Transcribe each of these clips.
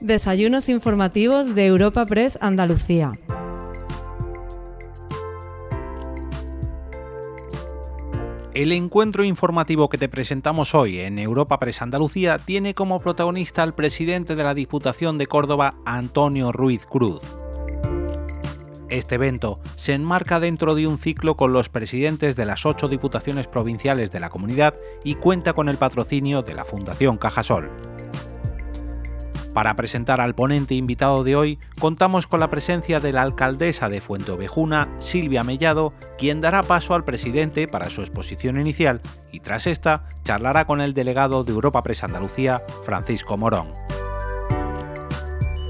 Desayunos informativos de Europa Press Andalucía. El encuentro informativo que te presentamos hoy en Europa Press Andalucía tiene como protagonista al presidente de la Diputación de Córdoba, Antonio Ruiz Cruz. Este evento se enmarca dentro de un ciclo con los presidentes de las ocho diputaciones provinciales de la comunidad y cuenta con el patrocinio de la Fundación Cajasol. Para presentar al ponente invitado de hoy, contamos con la presencia de la alcaldesa de Fuenteovejuna, Silvia Mellado, quien dará paso al presidente para su exposición inicial y tras esta charlará con el delegado de Europa Press Andalucía, Francisco Morón.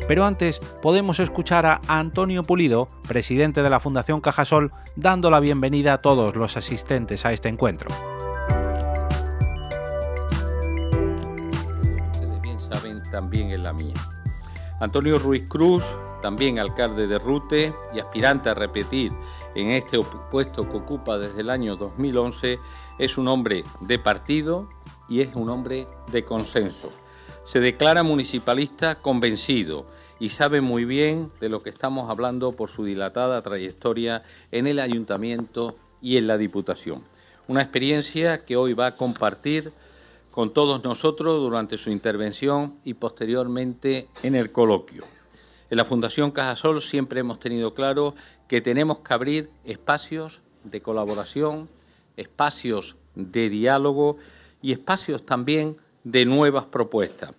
Pero antes podemos escuchar a Antonio Pulido, presidente de la Fundación Cajasol, dando la bienvenida a todos los asistentes a este encuentro. También en la mía. Antonio Ruiz Cruz, también alcalde de Rute y aspirante a repetir en este puesto que ocupa desde el año 2011, es un hombre de partido y es un hombre de consenso. Se declara municipalista convencido y sabe muy bien de lo que estamos hablando por su dilatada trayectoria en el ayuntamiento y en la Diputación. Una experiencia que hoy va a compartir con todos nosotros durante su intervención y posteriormente en el coloquio. En la Fundación Cajasol siempre hemos tenido claro que tenemos que abrir espacios de colaboración, espacios de diálogo y espacios también de nuevas propuestas.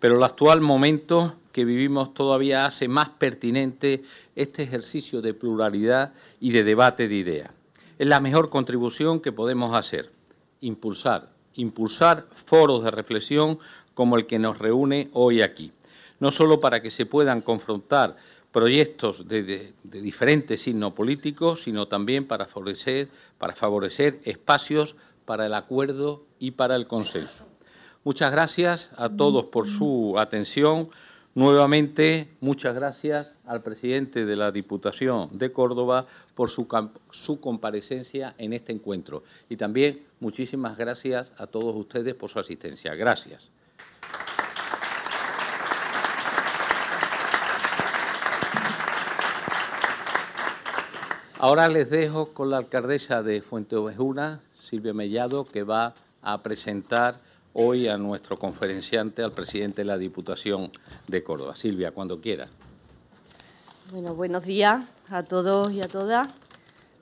Pero el actual momento que vivimos todavía hace más pertinente este ejercicio de pluralidad y de debate de ideas. Es la mejor contribución que podemos hacer, impulsar impulsar foros de reflexión como el que nos reúne hoy aquí, no solo para que se puedan confrontar proyectos de, diferentes signos políticos, sino también para favorecer, para favorecer espacios para el acuerdo y para el consenso. Muchas gracias a todos por su atención. Nuevamente, muchas gracias al presidente de la Diputación de Córdoba por su, su, comparecencia en este encuentro. Y también muchísimas gracias a todos ustedes por su asistencia. Gracias. Ahora les dejo con la alcaldesa de Fuente Ovejuna, Silvia Mellado, que va a presentar hoy a nuestro conferenciante, al presidente de la Diputación de Córdoba. Silvia, cuando quiera. Bueno, buenos días a todos y a todas.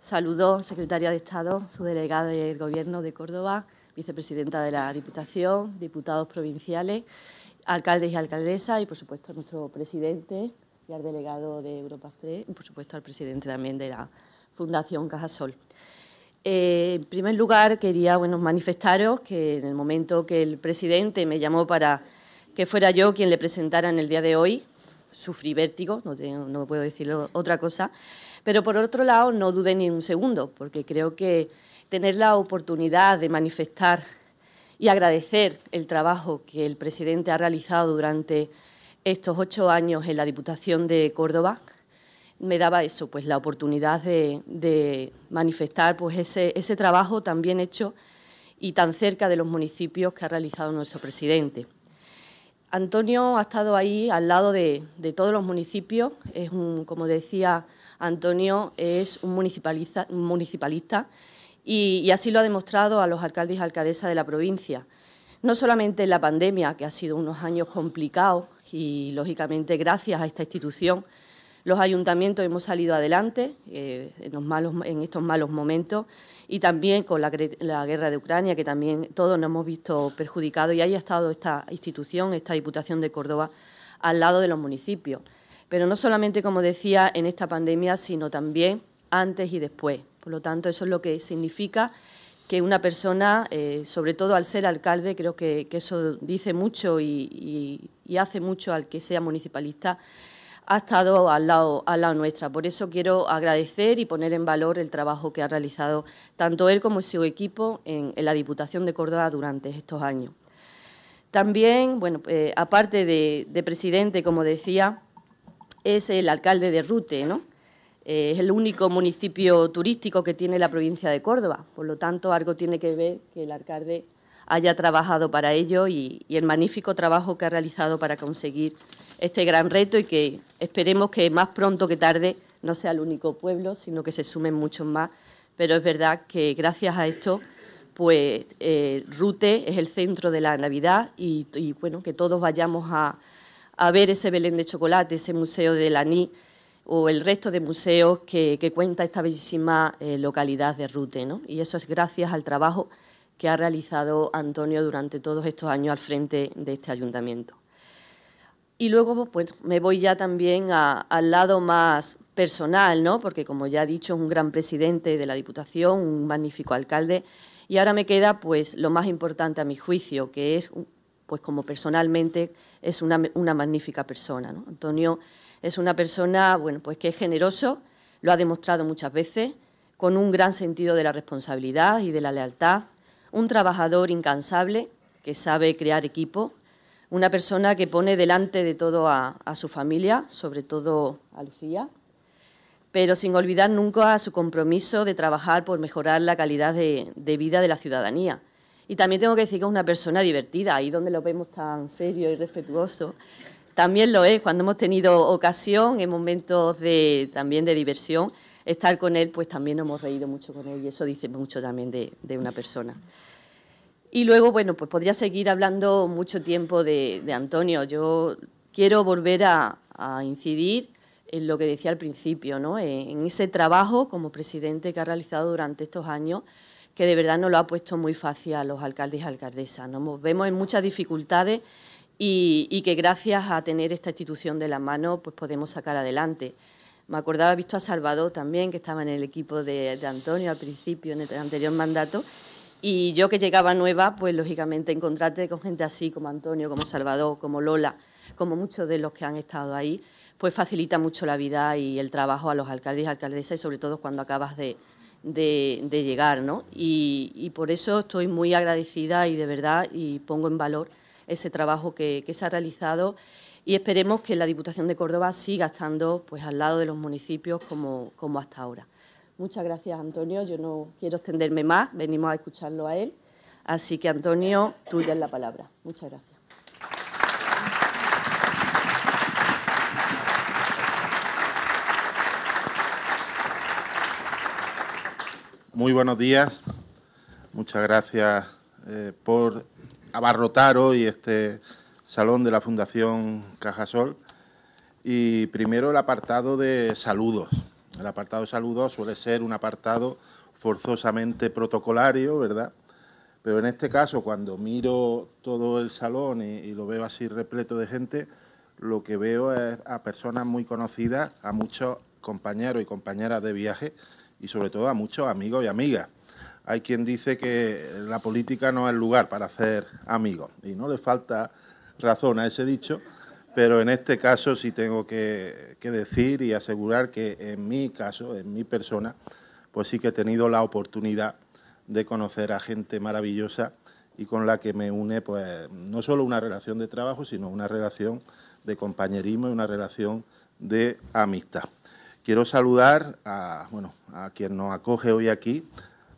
Saludos, secretaria de Estado, su delegada del Gobierno de Córdoba, vicepresidenta de la Diputación, diputados provinciales, alcaldes y alcaldesas y, por supuesto, a nuestro presidente y al delegado de Europa Press y, por supuesto, al presidente también de la Fundación Cajasol. Eh, en primer lugar, quería bueno, manifestaros que en el momento que el presidente me llamó para que fuera yo quien le presentara en el día de hoy, sufrí vértigo, no, no puedo decir otra cosa, pero por otro lado no dudé ni un segundo, porque creo que tener la oportunidad de manifestar y agradecer el trabajo que el presidente ha realizado durante estos ocho años en la Diputación de Córdoba, me daba eso, pues la oportunidad de, manifestar pues ese, ese, trabajo tan bien hecho y tan cerca de los municipios que ha realizado nuestro presidente. Antonio ha estado ahí al lado de, todos los municipios, es un, como decía Antonio, es un municipalista, municipalista y, así lo ha demostrado a los alcaldes y alcaldesas de la provincia. No solamente en la pandemia, que ha sido unos años complicados y, lógicamente, gracias a esta institución, los ayuntamientos hemos salido adelante eh, en, estos malos momentos y también con la, guerra de Ucrania, que también todos nos hemos visto perjudicados y ahí ha estado esta institución, esta Diputación de Córdoba, al lado de los municipios. Pero no solamente, como decía, en esta pandemia, sino también antes y después. Por lo tanto, eso es lo que significa que una persona, eh, sobre todo al ser alcalde, creo que, eso dice mucho y hace mucho al que sea municipalista, ha estado al lado, nuestra. Por eso quiero agradecer y poner en valor el trabajo que ha realizado tanto él como su equipo en, la Diputación de Córdoba durante estos años. También, bueno, eh, aparte de, presidente, como decía, es el alcalde de Rute, ¿no? Eh, es el único municipio turístico que tiene la provincia de Córdoba. Por lo tanto, algo tiene que ver que el alcalde haya trabajado para ello y, el magnífico trabajo que ha realizado para conseguir este gran reto y que esperemos que más pronto que tarde no sea el único pueblo, sino que se sumen muchos más. Pero es verdad que gracias a esto, pues eh, Rute es el centro de la Navidad y, bueno, que todos vayamos a, ver ese Belén de chocolate, ese museo de la Ni o el resto de museos que, cuenta esta bellísima eh, localidad de Rute. ¿no? Y eso es gracias al trabajo que ha realizado Antonio durante todos estos años al frente de este ayuntamiento. Y luego pues, me voy ya también al lado más personal, ¿no? porque como ya he dicho, es un gran presidente de la Diputación, un magnífico alcalde, y ahora me queda pues lo más importante a mi juicio, que es, pues como personalmente, es una, magnífica persona. Antonio es una persona bueno, pues que es generoso, lo ha demostrado muchas veces, con un gran sentido de la responsabilidad y de la lealtad, un trabajador incansable que sabe crear equipo, una persona que pone delante de todo a, su familia, sobre todo a Lucía, pero sin olvidar nunca su compromiso de trabajar por mejorar la calidad de, vida de la ciudadanía. Y también tengo que decir que es una persona divertida, ahí donde lo vemos tan serio y respetuoso, también lo es, cuando hemos tenido ocasión, en momentos de, también de diversión, estar con él, pues también hemos reído mucho con él y eso dice mucho también de, una persona. Y luego, bueno, pues podría seguir hablando mucho tiempo de, Antonio. Yo quiero volver a, incidir en lo que decía al principio, ¿no? en ese trabajo como presidente que ha realizado durante estos años, que de verdad nos lo ha puesto muy fácil a los alcaldes y alcaldesas. Nos vemos en muchas dificultades y, que gracias a tener esta institución de la mano pues podemos sacar adelante. Me acordaba, visto a Salvador también, que estaba en el equipo de, Antonio al principio, en el anterior mandato, y yo que llegaba nueva, pues lógicamente encontrarte con gente así como Antonio, como Salvador, como Lola, como muchos de los que han estado ahí, pues facilita mucho la vida y el trabajo a los alcaldes y alcaldesas y sobre todo cuando acabas de, llegar, ¿no? Y, y, por eso estoy muy agradecida y de verdad y pongo en valor ese trabajo que, se ha realizado y esperemos que la Diputación de Córdoba siga estando pues, al lado de los municipios como, como hasta ahora. Muchas gracias, Antonio. Yo no quiero extenderme más, venimos a escucharlo a él. Así que, Antonio, tuya es la palabra. Muchas gracias. Muy buenos días. Muchas gracias eh, por abarrotar hoy este salón de la Fundación Cajasol. Y primero el apartado de saludos. El apartado de saludos suele ser un apartado forzosamente protocolario, ¿verdad? Pero en este caso, cuando miro todo el salón y, lo veo así repleto de gente, lo que veo es a personas muy conocidas, a muchos compañeros y compañeras de viaje y sobre todo a muchos amigos y amigas hay quien dice que la política no es el lugar para hacer amigos y no le falta razón a ese dicho, pero en este caso sí tengo que, decir y asegurar que en mi caso, en mi persona, pues sí que he tenido la oportunidad de conocer a gente maravillosa y con la que me une pues no solo una relación de trabajo, sino una relación de compañerismo y una relación de amistad. Quiero saludar a, bueno, a quien nos acoge hoy aquí,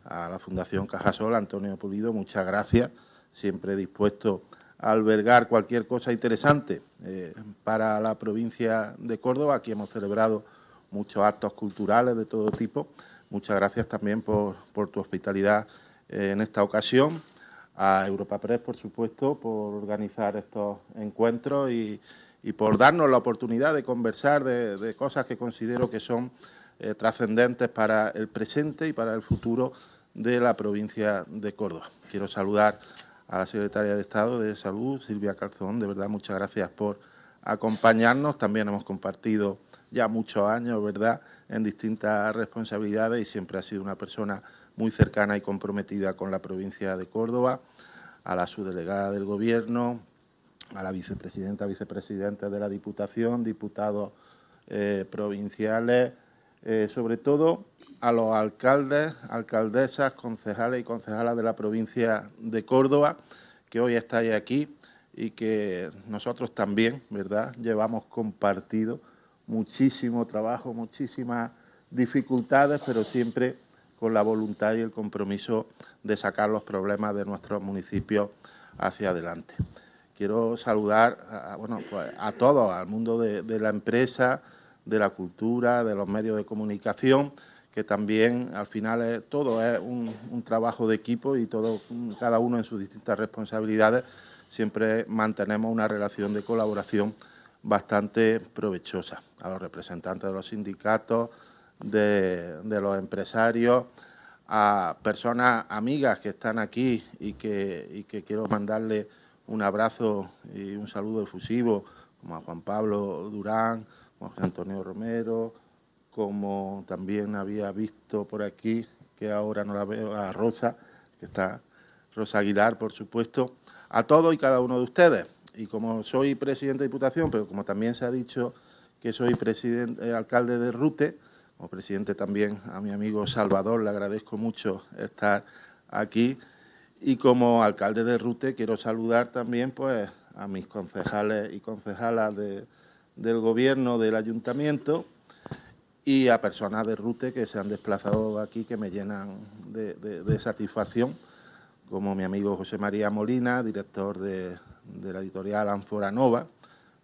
a la Fundación Cajasol, Antonio Pulido, muchas gracias, siempre dispuesto a albergar cualquier cosa interesante eh, para la provincia de Córdoba. Aquí hemos celebrado muchos actos culturales de todo tipo. Muchas gracias también por, tu hospitalidad eh, en esta ocasión. A Europa Press, por supuesto, por organizar estos encuentros y, por darnos la oportunidad de conversar de, cosas que considero que son eh, trascendentes para el presente y para el futuro de la provincia de Córdoba. Quiero saludar a la secretaria de Estado de Salud, Silvia Calzón. De verdad, muchas gracias por acompañarnos. También hemos compartido ya muchos años, ¿verdad?, en distintas responsabilidades y siempre ha sido una persona muy cercana y comprometida con la provincia de Córdoba, a la subdelegada del Gobierno, a la vicepresidenta, vicepresidenta de la Diputación, diputados eh, provinciales, eh, sobre todo a los alcaldes, alcaldesas, concejales y concejalas de la provincia de Córdoba, que hoy estáis aquí y que nosotros también, ¿verdad?, llevamos compartido muchísimo trabajo, muchísimas dificultades, pero siempre con la voluntad y el compromiso de sacar los problemas de nuestros municipios hacia adelante. Quiero saludar a, bueno, pues a todos, al mundo de, la empresa, de la cultura, de los medios de comunicación, que también al final todo es un, un, trabajo de equipo y todo, cada uno en sus distintas responsabilidades, siempre mantenemos una relación de colaboración bastante provechosa. A los representantes de los sindicatos, de, los empresarios, a personas amigas que están aquí y que, que quiero mandarle un abrazo y un saludo efusivo, como a Juan Pablo Durán, como a José Antonio Romero, como también había visto por aquí, que ahora no la veo, a Rosa, que está Rosa Aguilar, por supuesto, a todos y cada uno de ustedes. Y como soy presidente de Diputación, pero como también se ha dicho que soy presidente, eh, alcalde de Rute, como presidente también a mi amigo Salvador, le agradezco mucho estar aquí. Y como alcalde de Rute quiero saludar también pues, a mis concejales y concejalas del gobierno del ayuntamiento y a personas de Rute que se han desplazado aquí que me llenan de, satisfacción, como mi amigo José María Molina, director de, la editorial Anfora Nova,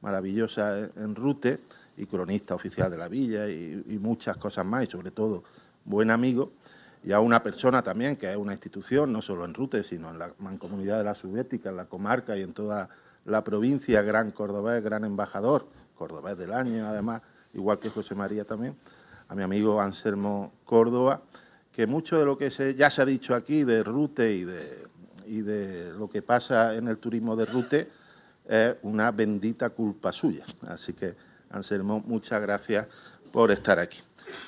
maravillosa en Rute, y cronista oficial de la villa y, muchas cosas más, y sobre todo buen amigo, y a una persona también que es una institución, no solo en Rute, sino en la mancomunidad de la Subética, en la comarca y en toda la provincia, gran cordobés, gran embajador, cordobés del año además, igual que José María también, a mi amigo Anselmo Córdoba, que mucho de lo que se, ya se ha dicho aquí de Rute y de, y de lo que pasa en el turismo de Rute es una bendita culpa suya. Así que Anselmo, muchas gracias por estar aquí.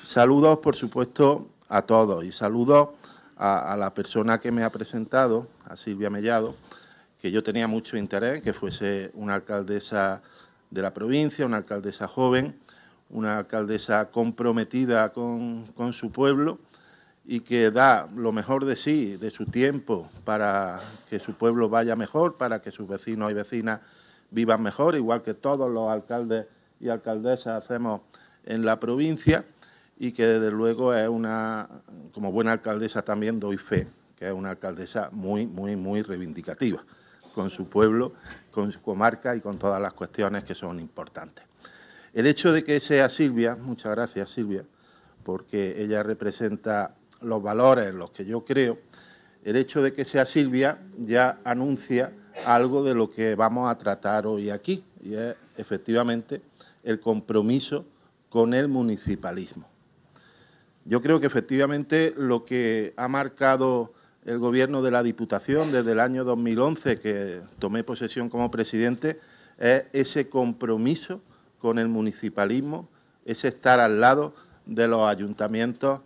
Saludos, por supuesto, a todos. Y saludos a, la persona que me ha presentado, a Silvia Mellado, que yo tenía mucho interés en que fuese una alcaldesa de la provincia, una alcaldesa joven, una alcaldesa comprometida con, su pueblo y que da lo mejor de sí, de su tiempo, para que su pueblo vaya mejor, para que sus vecinos y vecinas vivan mejor, igual que todos los alcaldes y alcaldesa hacemos en la provincia y que desde luego es una, como buena alcaldesa también doy fe, que es una alcaldesa muy, muy, muy reivindicativa con su pueblo, con su comarca y con todas las cuestiones que son importantes. El hecho de que sea Silvia, muchas gracias Silvia, porque ella representa los valores en los que yo creo, el hecho de que sea Silvia ya anuncia algo de lo que vamos a tratar hoy aquí, y es efectivamente el compromiso con el municipalismo. Yo creo que efectivamente lo que ha marcado el gobierno de la Diputación desde el año 2011, que tomé posesión como presidente, es ese compromiso con el municipalismo, ese estar al lado de los ayuntamientos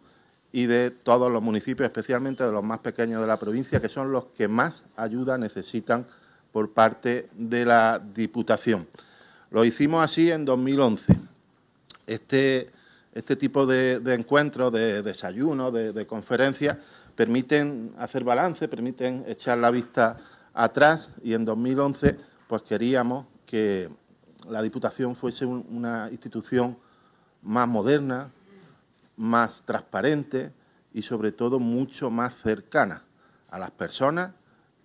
y de todos los municipios, especialmente de los más pequeños de la provincia, que son los que más ayuda necesitan por parte de la Diputación. Lo hicimos así en 2011. Este, este tipo de, encuentros, de desayunos, de, conferencias, permiten hacer balance, permiten echar la vista atrás y en 2011 pues queríamos que la Diputación fuese una institución más moderna, más transparente y sobre todo mucho más cercana a las personas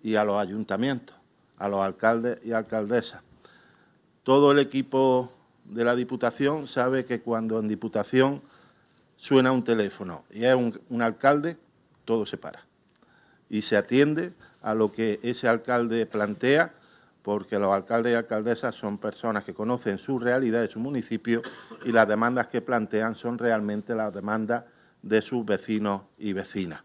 y a los ayuntamientos, a los alcaldes y alcaldesas. Todo el equipo de la Diputación sabe que cuando en Diputación suena un teléfono y es un, alcalde, todo se para. Y se atiende a lo que ese alcalde plantea, porque los alcaldes y alcaldesas son personas que conocen su realidad de su municipio y las demandas que plantean son realmente las demandas de sus vecinos y vecinas.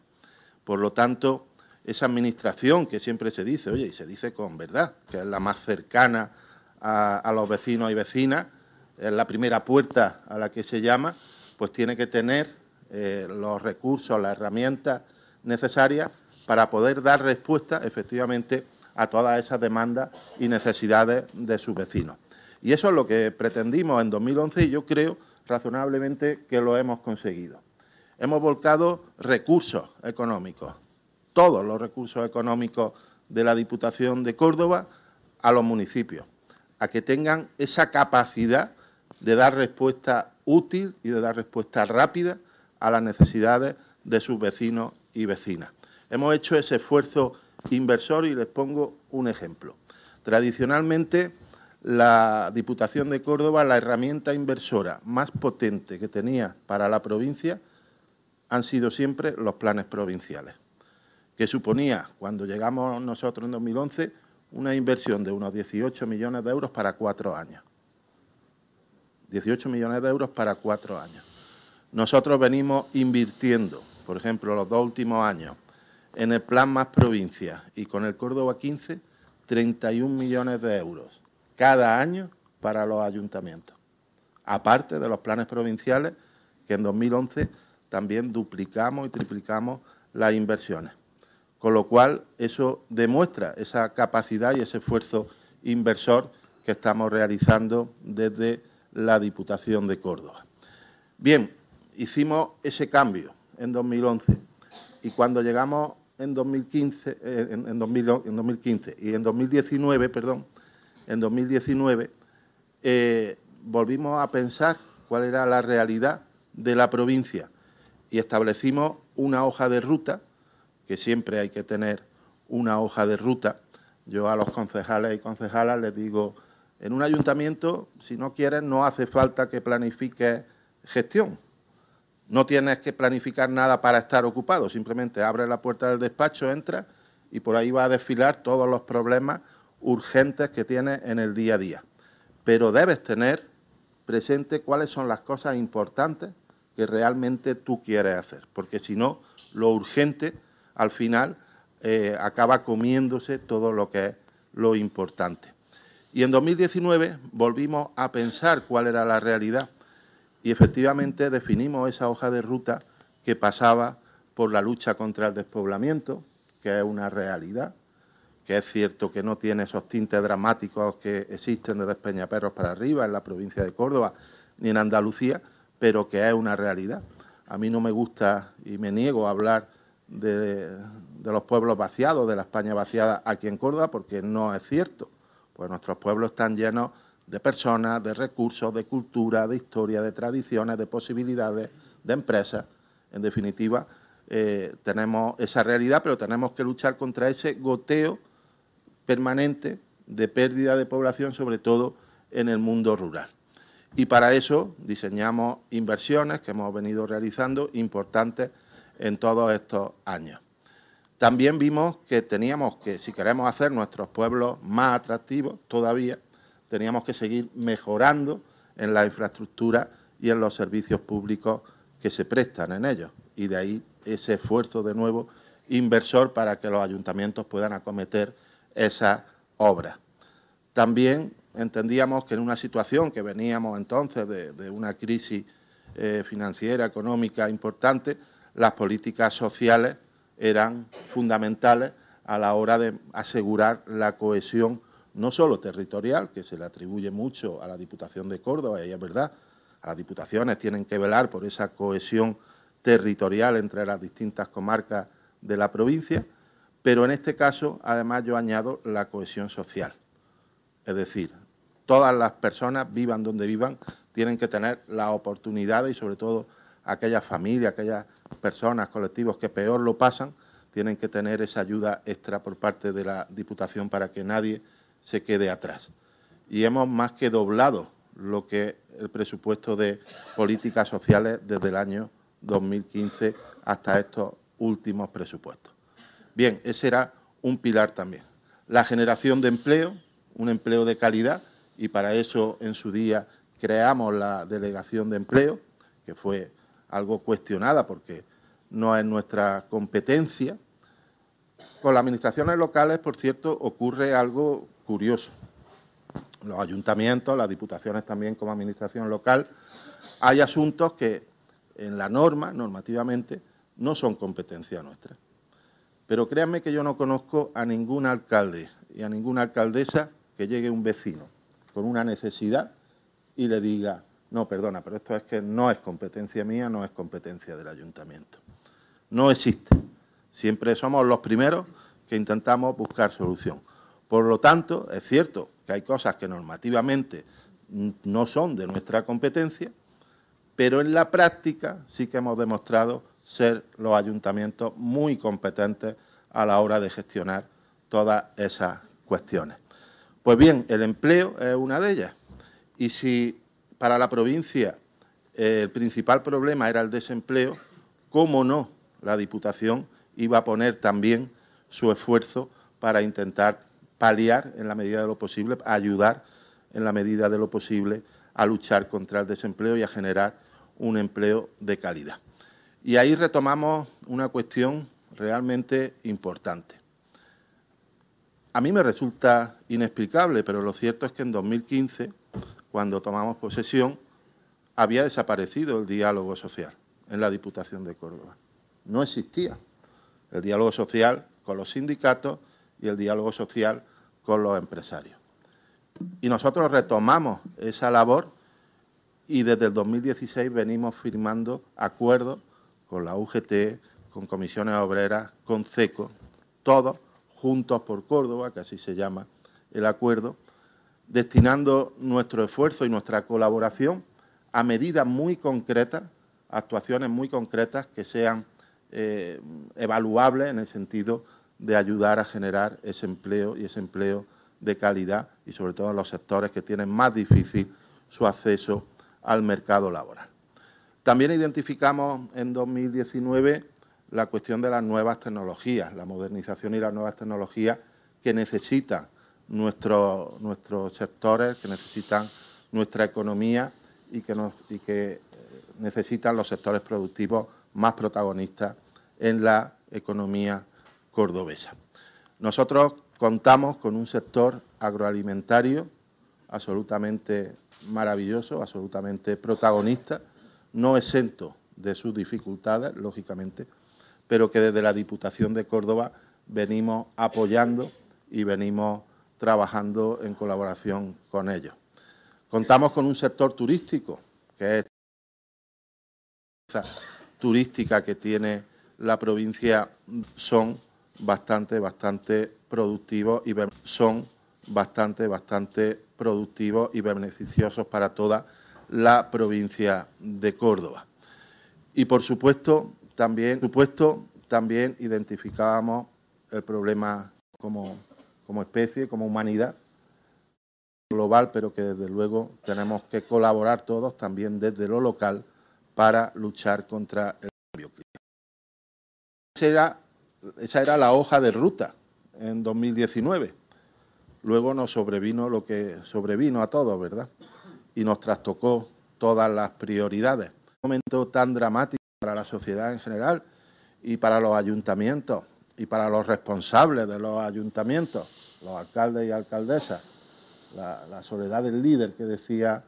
Por lo tanto, esa administración que siempre se dice, oye, y se dice con verdad, que es la más cercana a, los vecinos y vecinas, la primera puerta a la que se llama, pues tiene que tener eh, los recursos, las herramientas necesarias para poder dar respuesta efectivamente a todas esas demandas y necesidades de sus vecinos. Y eso es lo que pretendimos en 2011 y yo creo razonablemente que lo hemos conseguido. Hemos volcado recursos económicos, todos los recursos económicos de la Diputación de Córdoba a los municipios a que tengan esa capacidad de dar respuesta útil y de dar respuesta rápida a las necesidades de sus vecinos y vecinas. Hemos hecho ese esfuerzo inversor y les pongo un ejemplo. Tradicionalmente, la Diputación de Córdoba, la herramienta inversora más potente que tenía para la provincia, han sido siempre los planes provinciales, que suponía, cuando llegamos nosotros en 2011, una inversión de unos 18 millones de euros para cuatro años. 18 millones de euros para cuatro años. Nosotros venimos invirtiendo, por ejemplo, los dos últimos años, en el plan más provincia y con el Córdoba 15, 31 millones de euros cada año para los ayuntamientos. Aparte de los planes provinciales, que en 2011 también duplicamos y triplicamos las inversiones. Con lo cual, eso demuestra esa capacidad y ese esfuerzo inversor que estamos realizando desde la Diputación de Córdoba. Bien, hicimos ese cambio en 2011 y cuando llegamos en 2015, eh, en, 2015 y en 2019, perdón, en 2019 eh, volvimos a pensar cuál era la realidad de la provincia y establecimos una hoja de ruta, que siempre hay que tener una hoja de ruta. Yo a los concejales y concejalas les digo, en un ayuntamiento, si no quieres, no hace falta que planifiques gestión. No tienes que planificar nada para estar ocupado, simplemente abre la puerta del despacho, entra y por ahí va a desfilar todos los problemas urgentes que tienes en el día a día. Pero debes tener presente cuáles son las cosas importantes que realmente tú quieres hacer, porque si no, lo urgente al final eh, acaba comiéndose todo lo que es lo importante. Y en 2019 volvimos a pensar cuál era la realidad y efectivamente definimos esa hoja de ruta que pasaba por la lucha contra el despoblamiento, que es una realidad, que es cierto que no tiene esos tintes dramáticos que existen desde Peñaperros para arriba en la provincia de Córdoba ni en Andalucía, pero que es una realidad. A mí no me gusta y me niego a hablar de, de los pueblos vaciados, de la España vaciada aquí en Córdoba, porque no es cierto, pues nuestros pueblos están llenos de personas, de recursos, de cultura, de historia, de tradiciones, de posibilidades, de empresas. En definitiva, eh, tenemos esa realidad, pero tenemos que luchar contra ese goteo permanente de pérdida de población, sobre todo en el mundo rural. Y para eso diseñamos inversiones que hemos venido realizando importantes en todos estos años. También vimos que teníamos que, si queremos hacer nuestros pueblos más atractivos todavía, teníamos que seguir mejorando en la infraestructura y en los servicios públicos que se prestan en ellos. Y de ahí ese esfuerzo de nuevo inversor para que los ayuntamientos puedan acometer esa obra. También entendíamos que en una situación que veníamos entonces de, una crisis eh, financiera, económica importante, las políticas sociales eran fundamentales a la hora de asegurar la cohesión no solo territorial, que se le atribuye mucho a la Diputación de Córdoba, y es verdad, a las diputaciones tienen que velar por esa cohesión territorial entre las distintas comarcas de la provincia, pero en este caso, además, yo añado la cohesión social. Es decir, todas las personas, vivan donde vivan, tienen que tener la oportunidad y sobre todo aquellas familias, aquellas personas, colectivos que peor lo pasan, tienen que tener esa ayuda extra por parte de la Diputación para que nadie se quede atrás. Y hemos más que doblado lo que el presupuesto de políticas sociales desde el año 2015 hasta estos últimos presupuestos. Bien, ese era un pilar también. La generación de empleo, un empleo de calidad, y para eso en su día creamos la delegación de empleo, que fue algo cuestionada porque no es nuestra competencia. Con las administraciones locales, por cierto, ocurre algo curioso. Los ayuntamientos, las diputaciones también como administración local, hay asuntos que en la norma, normativamente, no son competencia nuestra. Pero créanme que yo no conozco a ningún alcalde y a ninguna alcaldesa que llegue un vecino con una necesidad y le diga, no, perdona, pero esto es que no es competencia mía, no es competencia del ayuntamiento. No existe. Siempre somos los primeros que intentamos buscar solución. Por lo tanto, es cierto que hay cosas que normativamente no son de nuestra competencia, pero en la práctica sí que hemos demostrado ser los ayuntamientos muy competentes a la hora de gestionar todas esas cuestiones. Pues bien, el empleo es una de ellas. Y si para la provincia eh, el principal problema era el desempleo, ¿cómo no? La Diputación iba a poner también su esfuerzo para intentar paliar en la medida de lo posible, ayudar en la medida de lo posible a luchar contra el desempleo y a generar un empleo de calidad. Y ahí retomamos una cuestión realmente importante. A mí me resulta inexplicable, pero lo cierto es que en 2015, cuando tomamos posesión, había desaparecido el diálogo social en la Diputación de Córdoba. No existía el diálogo social con los sindicatos y el diálogo social con los empresarios. Y nosotros retomamos esa labor y desde el 2016 venimos firmando acuerdos con la UGT, con comisiones obreras, con CECO, todos juntos por Córdoba, que así se llama el acuerdo, destinando nuestro esfuerzo y nuestra colaboración a medidas muy concretas, actuaciones muy concretas que sean eh, evaluables en el sentido de ayudar a generar ese empleo y ese empleo de calidad y sobre todo en los sectores que tienen más difícil su acceso al mercado laboral. También identificamos en 2019 la cuestión de las nuevas tecnologías, la modernización y las nuevas tecnologías que necesitan nuestros, nuestros sectores, que necesitan nuestra economía y que, y que eh, necesitan los sectores productivos más protagonistas en la economía cordobesa. Nosotros contamos con un sector agroalimentario absolutamente maravilloso, absolutamente protagonista, no exento de sus dificultades, lógicamente, pero que desde la Diputación de Córdoba venimos apoyando y venimos trabajando en colaboración con ellos. Contamos con un sector turístico, que es turística que tiene la provincia, son bastante, bastante productivos y son bastante, bastante productivos y beneficiosos para toda la provincia de Córdoba. Y por supuesto, también, supuesto, también identificábamos el problema como, como especie, como humanidad global, pero que desde luego tenemos que colaborar todos también desde lo local para luchar contra el cambio climático. Esa era, era la hoja de ruta en 2019. Luego nos sobrevino lo que sobrevino a todos, ¿verdad? Y nos trastocó todas las prioridades. Un momento tan dramático para la sociedad en general y para los ayuntamientos y para los responsables de los ayuntamientos, los alcaldes y alcaldesas, la, soledad del líder que decía,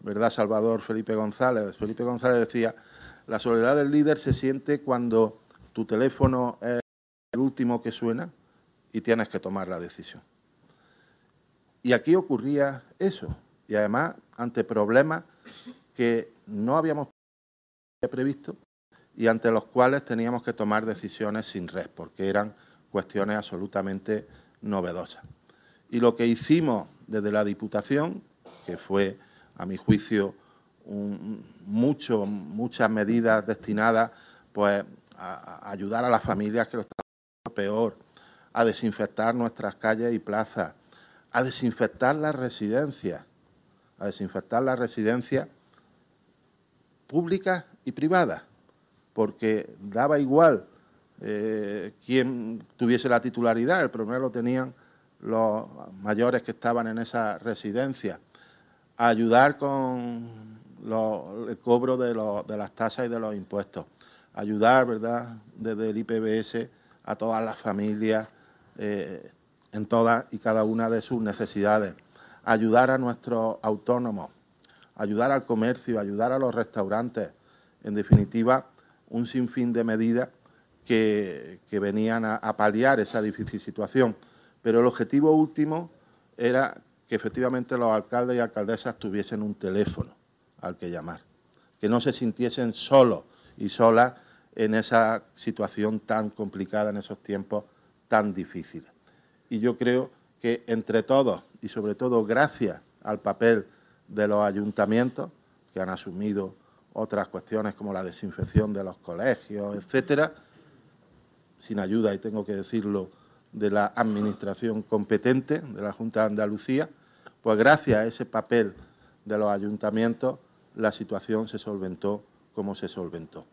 ¿verdad?, Salvador Felipe González. Felipe González decía, la soledad del líder se siente cuando tu teléfono es el último que suena y tienes que tomar la decisión. Y aquí ocurría eso, y además ante problemas que no habíamos previsto y ante los cuales teníamos que tomar decisiones sin red, porque eran cuestiones absolutamente novedosas. Y lo que hicimos desde la Diputación, que fue, a mi juicio, mucho, muchas medidas destinadas pues, a, ayudar a las familias que lo están peor, a desinfectar nuestras calles y plazas, a desinfectar las residencias, a desinfectar las residencias públicas y privadas, porque daba igual eh, quién tuviese la titularidad, el problema lo tenían los mayores que estaban en esa residencia, ayudar con el cobro de, de, las tasas y de los impuestos, ayudar, ¿verdad?, desde el IPBS a todas las familias, eh, en todas y cada una de sus necesidades, ayudar a nuestros autónomos, ayudar al comercio, ayudar a los restaurantes, en definitiva, un sinfín de medidas que, venían a, a, paliar esa difícil situación. Pero el objetivo último era que efectivamente los alcaldes y alcaldesas tuviesen un teléfono al que llamar, que no se sintiesen solos y solas en esa situación tan complicada, en esos tiempos tan difíciles y yo creo que entre todos y sobre todo gracias al papel de los ayuntamientos que han asumido otras cuestiones como la desinfección de los colegios, etcétera, sin ayuda, y tengo que decirlo, de la Administración competente, de la Junta de Andalucía, pues gracias a ese papel de los ayuntamientos la situación se solventó como se solventó.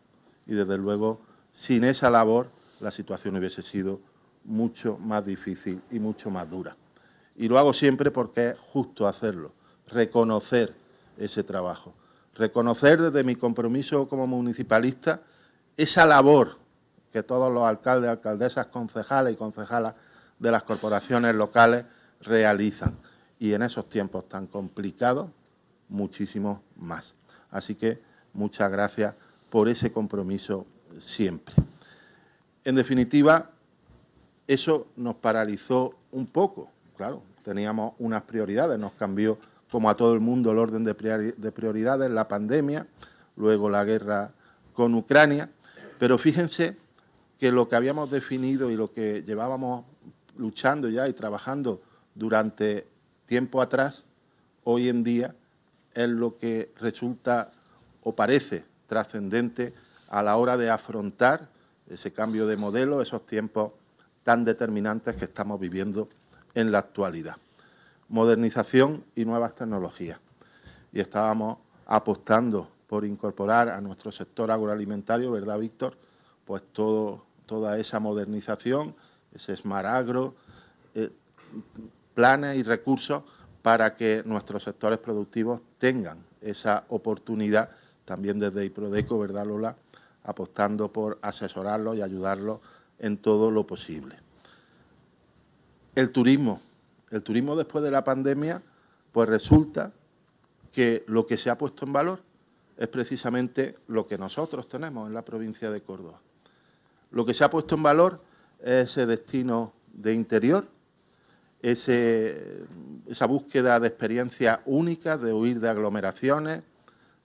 Y desde luego, sin esa labor, la situación hubiese sido mucho más difícil y mucho más dura. Y lo hago siempre porque es justo hacerlo, reconocer ese trabajo, reconocer desde mi compromiso como municipalista esa labor que todos los alcaldes, alcaldesas, concejales y concejalas de las corporaciones locales realizan. Y en esos tiempos tan complicados, muchísimo más. Así que muchas gracias por ese compromiso siempre. En definitiva, eso nos paralizó un poco, claro, teníamos unas prioridades, nos cambió como a todo el mundo el orden de prioridades, la pandemia, luego la guerra con Ucrania, pero fíjense que lo que habíamos definido y lo que llevábamos luchando ya y trabajando durante tiempo atrás, hoy en día es lo que resulta o parece trascendente a la hora de afrontar ese cambio de modelo, esos tiempos tan determinantes que estamos viviendo en la actualidad. Modernización y nuevas tecnologías. Y estábamos apostando por incorporar a nuestro sector agroalimentario, ¿verdad, Víctor? Pues todo, toda esa modernización, ese Smart eh, planes y recursos para que nuestros sectores productivos tengan esa oportunidad, también desde IPRODECO, ¿verdad, Lola? Apostando por asesorarlos y ayudarlos en todo lo posible. El turismo. El turismo después de la pandemia, pues resulta que lo que se ha puesto en valor es precisamente lo que nosotros tenemos en la provincia de Córdoba. Lo que se ha puesto en valor es ese destino de interior, esa búsqueda de experiencias únicas, de huir de aglomeraciones,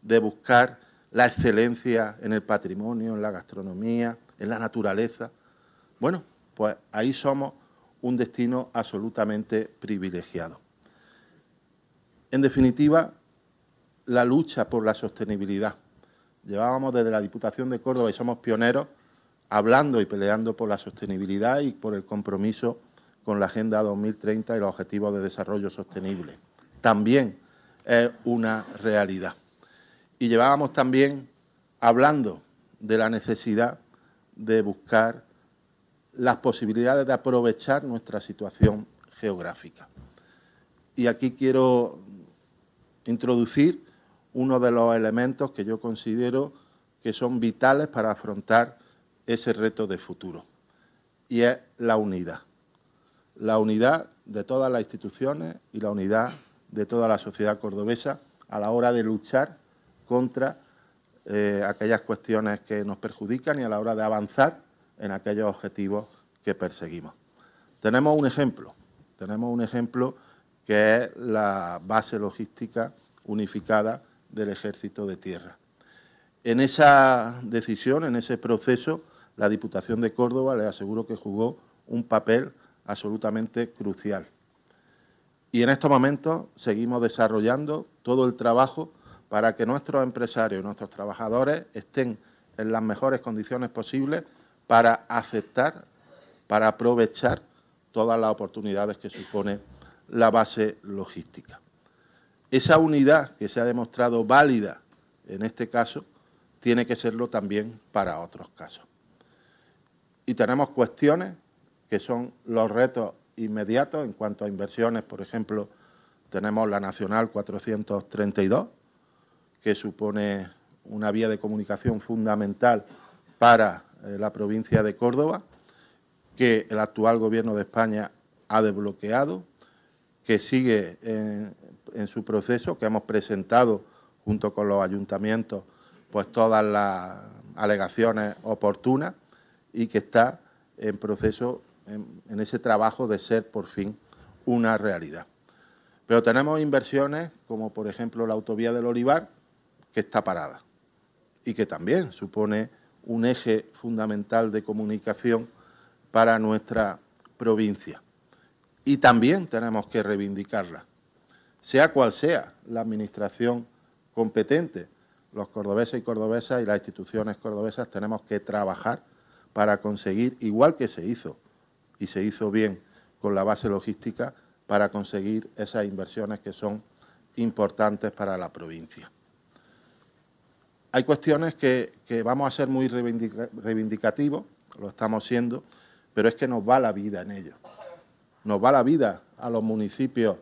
de buscar la excelencia en el patrimonio, en la gastronomía, en la naturaleza. Bueno, pues ahí somos un destino absolutamente privilegiado. En definitiva, la lucha por la sostenibilidad. Llevábamos desde la Diputación de Córdoba y somos pioneros hablando y peleando por la sostenibilidad y por el compromiso con la Agenda 2030 y los Objetivos de Desarrollo Sostenible. También es una realidad. Y llevábamos también hablando de la necesidad de buscar las posibilidades de aprovechar nuestra situación geográfica. Y aquí quiero introducir uno de los elementos que yo considero que son vitales para afrontar ese reto de futuro, y es la unidad. La unidad de todas las instituciones y la unidad de toda la sociedad cordobesa a la hora de luchar contra eh, aquellas cuestiones que nos perjudican y a la hora de avanzar en aquellos objetivos que perseguimos. Tenemos un ejemplo, tenemos un ejemplo que es la base logística unificada del Ejército de Tierra. En esa decisión, en ese proceso, la Diputación de Córdoba, le aseguro que jugó un papel absolutamente crucial. Y en estos momentos seguimos desarrollando todo el trabajo para que nuestros empresarios y nuestros trabajadores estén en las mejores condiciones posibles para aceptar, para aprovechar todas las oportunidades que supone la base logística. Esa unidad que se ha demostrado válida en este caso tiene que serlo también para otros casos. Y tenemos cuestiones que son los retos inmediatos en cuanto a inversiones, por ejemplo, tenemos la Nacional 432, que supone una vía de comunicación fundamental para eh, la provincia de Córdoba, que el actual Gobierno de España ha desbloqueado, que sigue en, su proceso, que hemos presentado junto con los ayuntamientos pues todas las alegaciones oportunas y que está en proceso, en, ese trabajo de ser por fin una realidad. Pero tenemos inversiones como por ejemplo la autovía del Olivar, que está parada y que también supone un eje fundamental de comunicación para nuestra provincia. Y también tenemos que reivindicarla, sea cual sea la administración competente. Los cordobeses y cordobesas y las instituciones cordobesas tenemos que trabajar para conseguir, igual que se hizo y se hizo bien con la base logística para conseguir esas inversiones que son importantes para la provincia. Hay cuestiones que, vamos a ser muy reivindicativos, lo estamos siendo, pero es que nos va la vida en ello. Nos va la vida a los municipios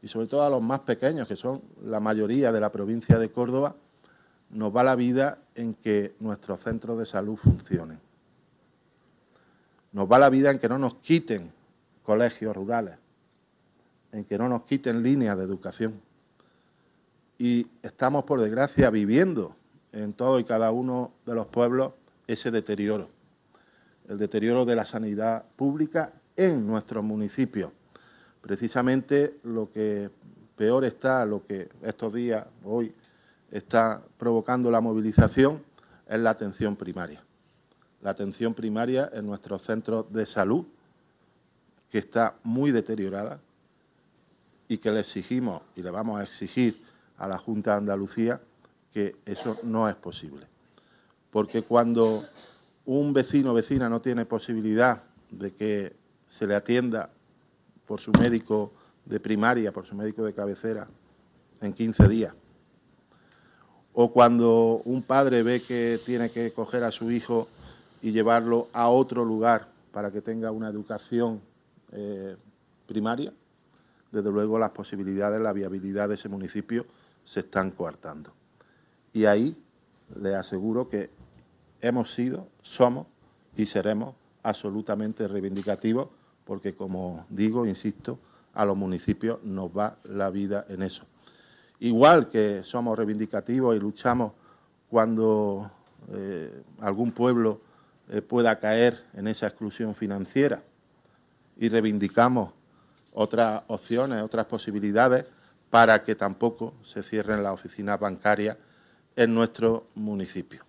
y sobre todo a los más pequeños, que son la mayoría de la provincia de Córdoba, nos va la vida en que nuestros centros de salud funcionen. Nos va la vida en que no nos quiten colegios rurales, en que no nos quiten líneas de educación. Y estamos, por desgracia, viviendo en todo y cada uno de los pueblos ese deterioro, el deterioro de la sanidad pública en nuestros municipios. Precisamente lo que peor está, lo que estos días, hoy, está provocando la movilización es la atención primaria. La atención primaria en nuestros centros de salud, que está muy deteriorada y que le exigimos y le vamos a exigir a la Junta de Andalucía que eso no es posible. Porque cuando un vecino o vecina no tiene posibilidad de que se le atienda por su médico de primaria, por su médico de cabecera, en 15 días, o cuando un padre ve que tiene que coger a su hijo y llevarlo a otro lugar para que tenga una educación eh, primaria, desde luego las posibilidades, la viabilidad de ese municipio se están coartando. Y ahí le aseguro que hemos sido, somos y seremos absolutamente reivindicativos porque, como digo, insisto, a los municipios nos va la vida en eso. Igual que somos reivindicativos y luchamos cuando eh, algún pueblo eh, pueda caer en esa exclusión financiera y reivindicamos otras opciones, otras posibilidades para que tampoco se cierren las oficinas bancarias en nuestro municipio.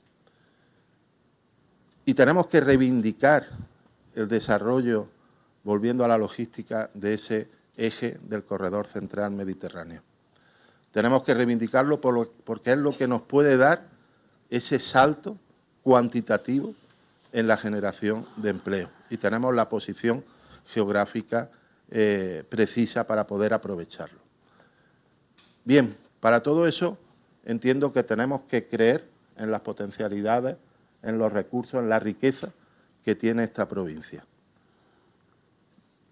Y tenemos que reivindicar el desarrollo, volviendo a la logística, de ese eje del corredor central mediterráneo. Tenemos que reivindicarlo porque es lo que nos puede dar ese salto cuantitativo en la generación de empleo. Y tenemos la posición geográfica eh, precisa para poder aprovecharlo. Bien, para todo eso entiendo que tenemos que creer en las potencialidades, en los recursos, en la riqueza que tiene esta provincia.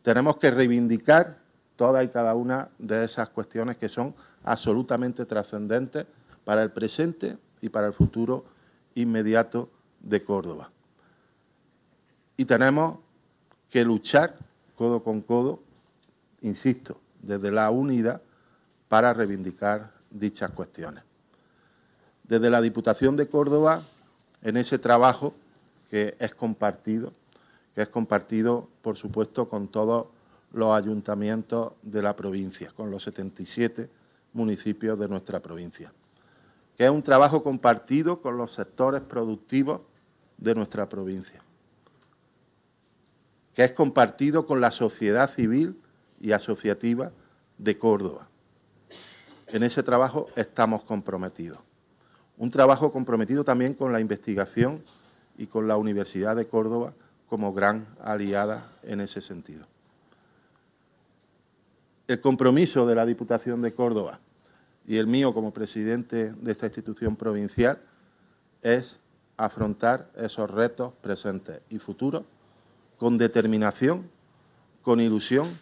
Tenemos que reivindicar todas y cada una de esas cuestiones que son absolutamente trascendentes para el presente y para el futuro inmediato de Córdoba. Y tenemos que luchar codo con codo, insisto, desde la unidad para reivindicar dichas cuestiones desde la Diputación de Córdoba en ese trabajo que es compartido, que es compartido, por supuesto, con todos los ayuntamientos de la provincia, con los 77 municipios de nuestra provincia, que es un trabajo compartido con los sectores productivos de nuestra provincia, que es compartido con la sociedad civil y asociativa de Córdoba. En ese trabajo estamos comprometidos. Un trabajo comprometido también con la investigación y con la Universidad de Córdoba como gran aliada en ese sentido. El compromiso de la Diputación de Córdoba y el mío como presidente de esta institución provincial es afrontar esos retos presentes y futuros con determinación, con ilusión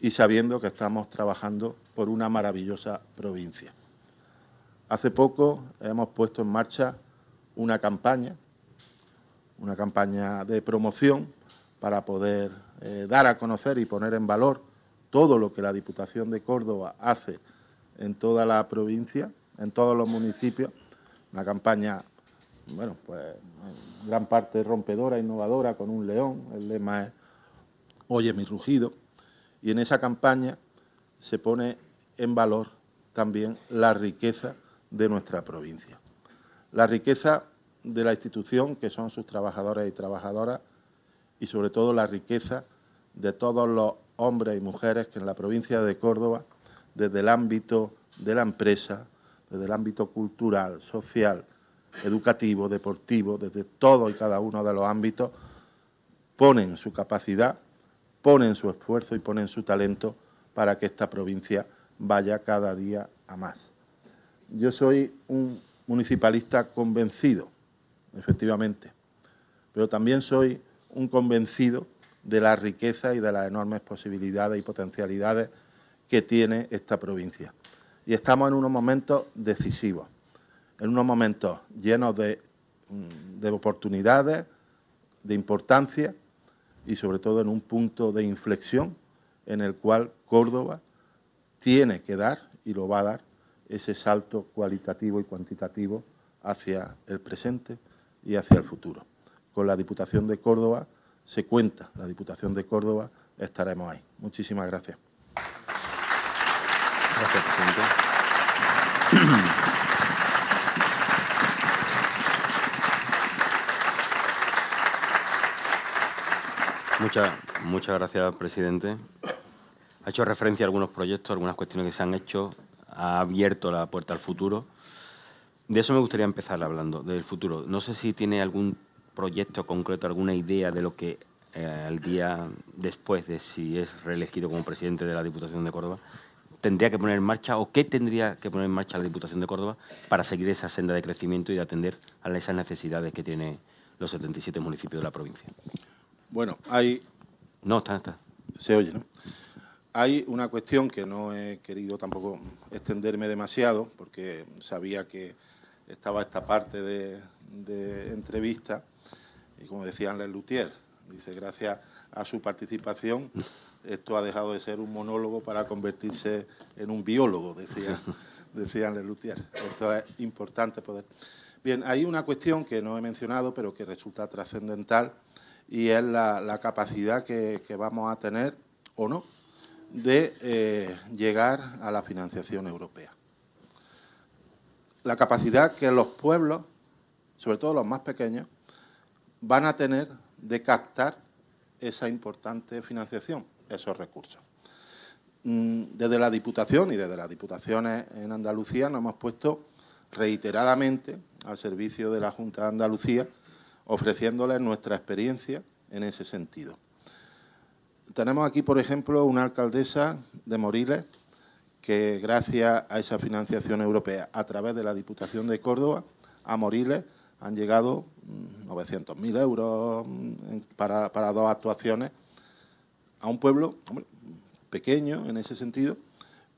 y sabiendo que estamos trabajando por una maravillosa provincia. Hace poco hemos puesto en marcha una campaña, una campaña de promoción para poder eh, dar a conocer y poner en valor todo lo que la Diputación de Córdoba hace en toda la provincia, en todos los municipios. Una campaña, bueno, pues en gran parte rompedora, innovadora, con un león. El lema es Oye mi rugido. Y en esa campaña se pone en valor también la riqueza de nuestra provincia. La riqueza de la institución, que son sus trabajadores y trabajadoras, y sobre todo la riqueza de todos los hombres y mujeres que en la provincia de Córdoba, desde el ámbito de la empresa, desde el ámbito cultural, social, educativo, deportivo, desde todo y cada uno de los ámbitos, ponen su capacidad ponen su esfuerzo y ponen su talento para que esta provincia vaya cada día a más. Yo soy un municipalista convencido, efectivamente, pero también soy un convencido de la riqueza y de las enormes posibilidades y potencialidades que tiene esta provincia. Y estamos en unos momentos decisivos, en unos momentos llenos de, mm, de oportunidades, de importancia y sobre todo en un punto de inflexión en el cual Córdoba tiene que dar y lo va a dar ese salto cualitativo y cuantitativo hacia el presente y hacia el futuro. Con la Diputación de Córdoba se cuenta, la Diputación de Córdoba estaremos ahí. Muchísimas gracias. Muchas, muchas gracias, presidente. Ha hecho referencia a algunos proyectos, algunas cuestiones que se han hecho, ha abierto la puerta al futuro. De eso me gustaría empezar hablando, del futuro. No sé si tiene algún proyecto concreto, alguna idea de lo que eh, al día después de si es reelegido como presidente de la Diputación de Córdoba, tendría que poner en marcha o qué tendría que poner en marcha la Diputación de Córdoba para seguir esa senda de crecimiento y de atender a esas necesidades que tienen los 77 municipios de la provincia. Bueno, hay... No, está, está. Se oye, ¿no? Hay una cuestión que no he querido tampoco extenderme demasiado, porque sabía que estaba esta parte de, de entrevista, y como decía Anles Lutier, dice, gracias a su participación, esto ha dejado de ser un monólogo para convertirse en un biólogo, decía, decía Lutier. Esto es importante poder. Bien, hay una cuestión que no he mencionado, pero que resulta trascendental, y es la, capacidad que, vamos a tener, o no, de eh, llegar a la financiación europea. La capacidad que los pueblos, sobre todo los más pequeños, van a tener de captar esa importante financiación, esos recursos. Mm, desde la Diputación y desde las Diputaciones en Andalucía nos hemos puesto reiteradamente al servicio de la Junta de Andalucía, ofreciéndoles nuestra experiencia en ese sentido. Tenemos aquí, por ejemplo, una alcaldesa de Moriles que, gracias a esa financiación europea a través de la Diputación de Córdoba, a Moriles han llegado 900.000 mm, euros mm, para, dos actuaciones a un pueblo pequeño en ese sentido,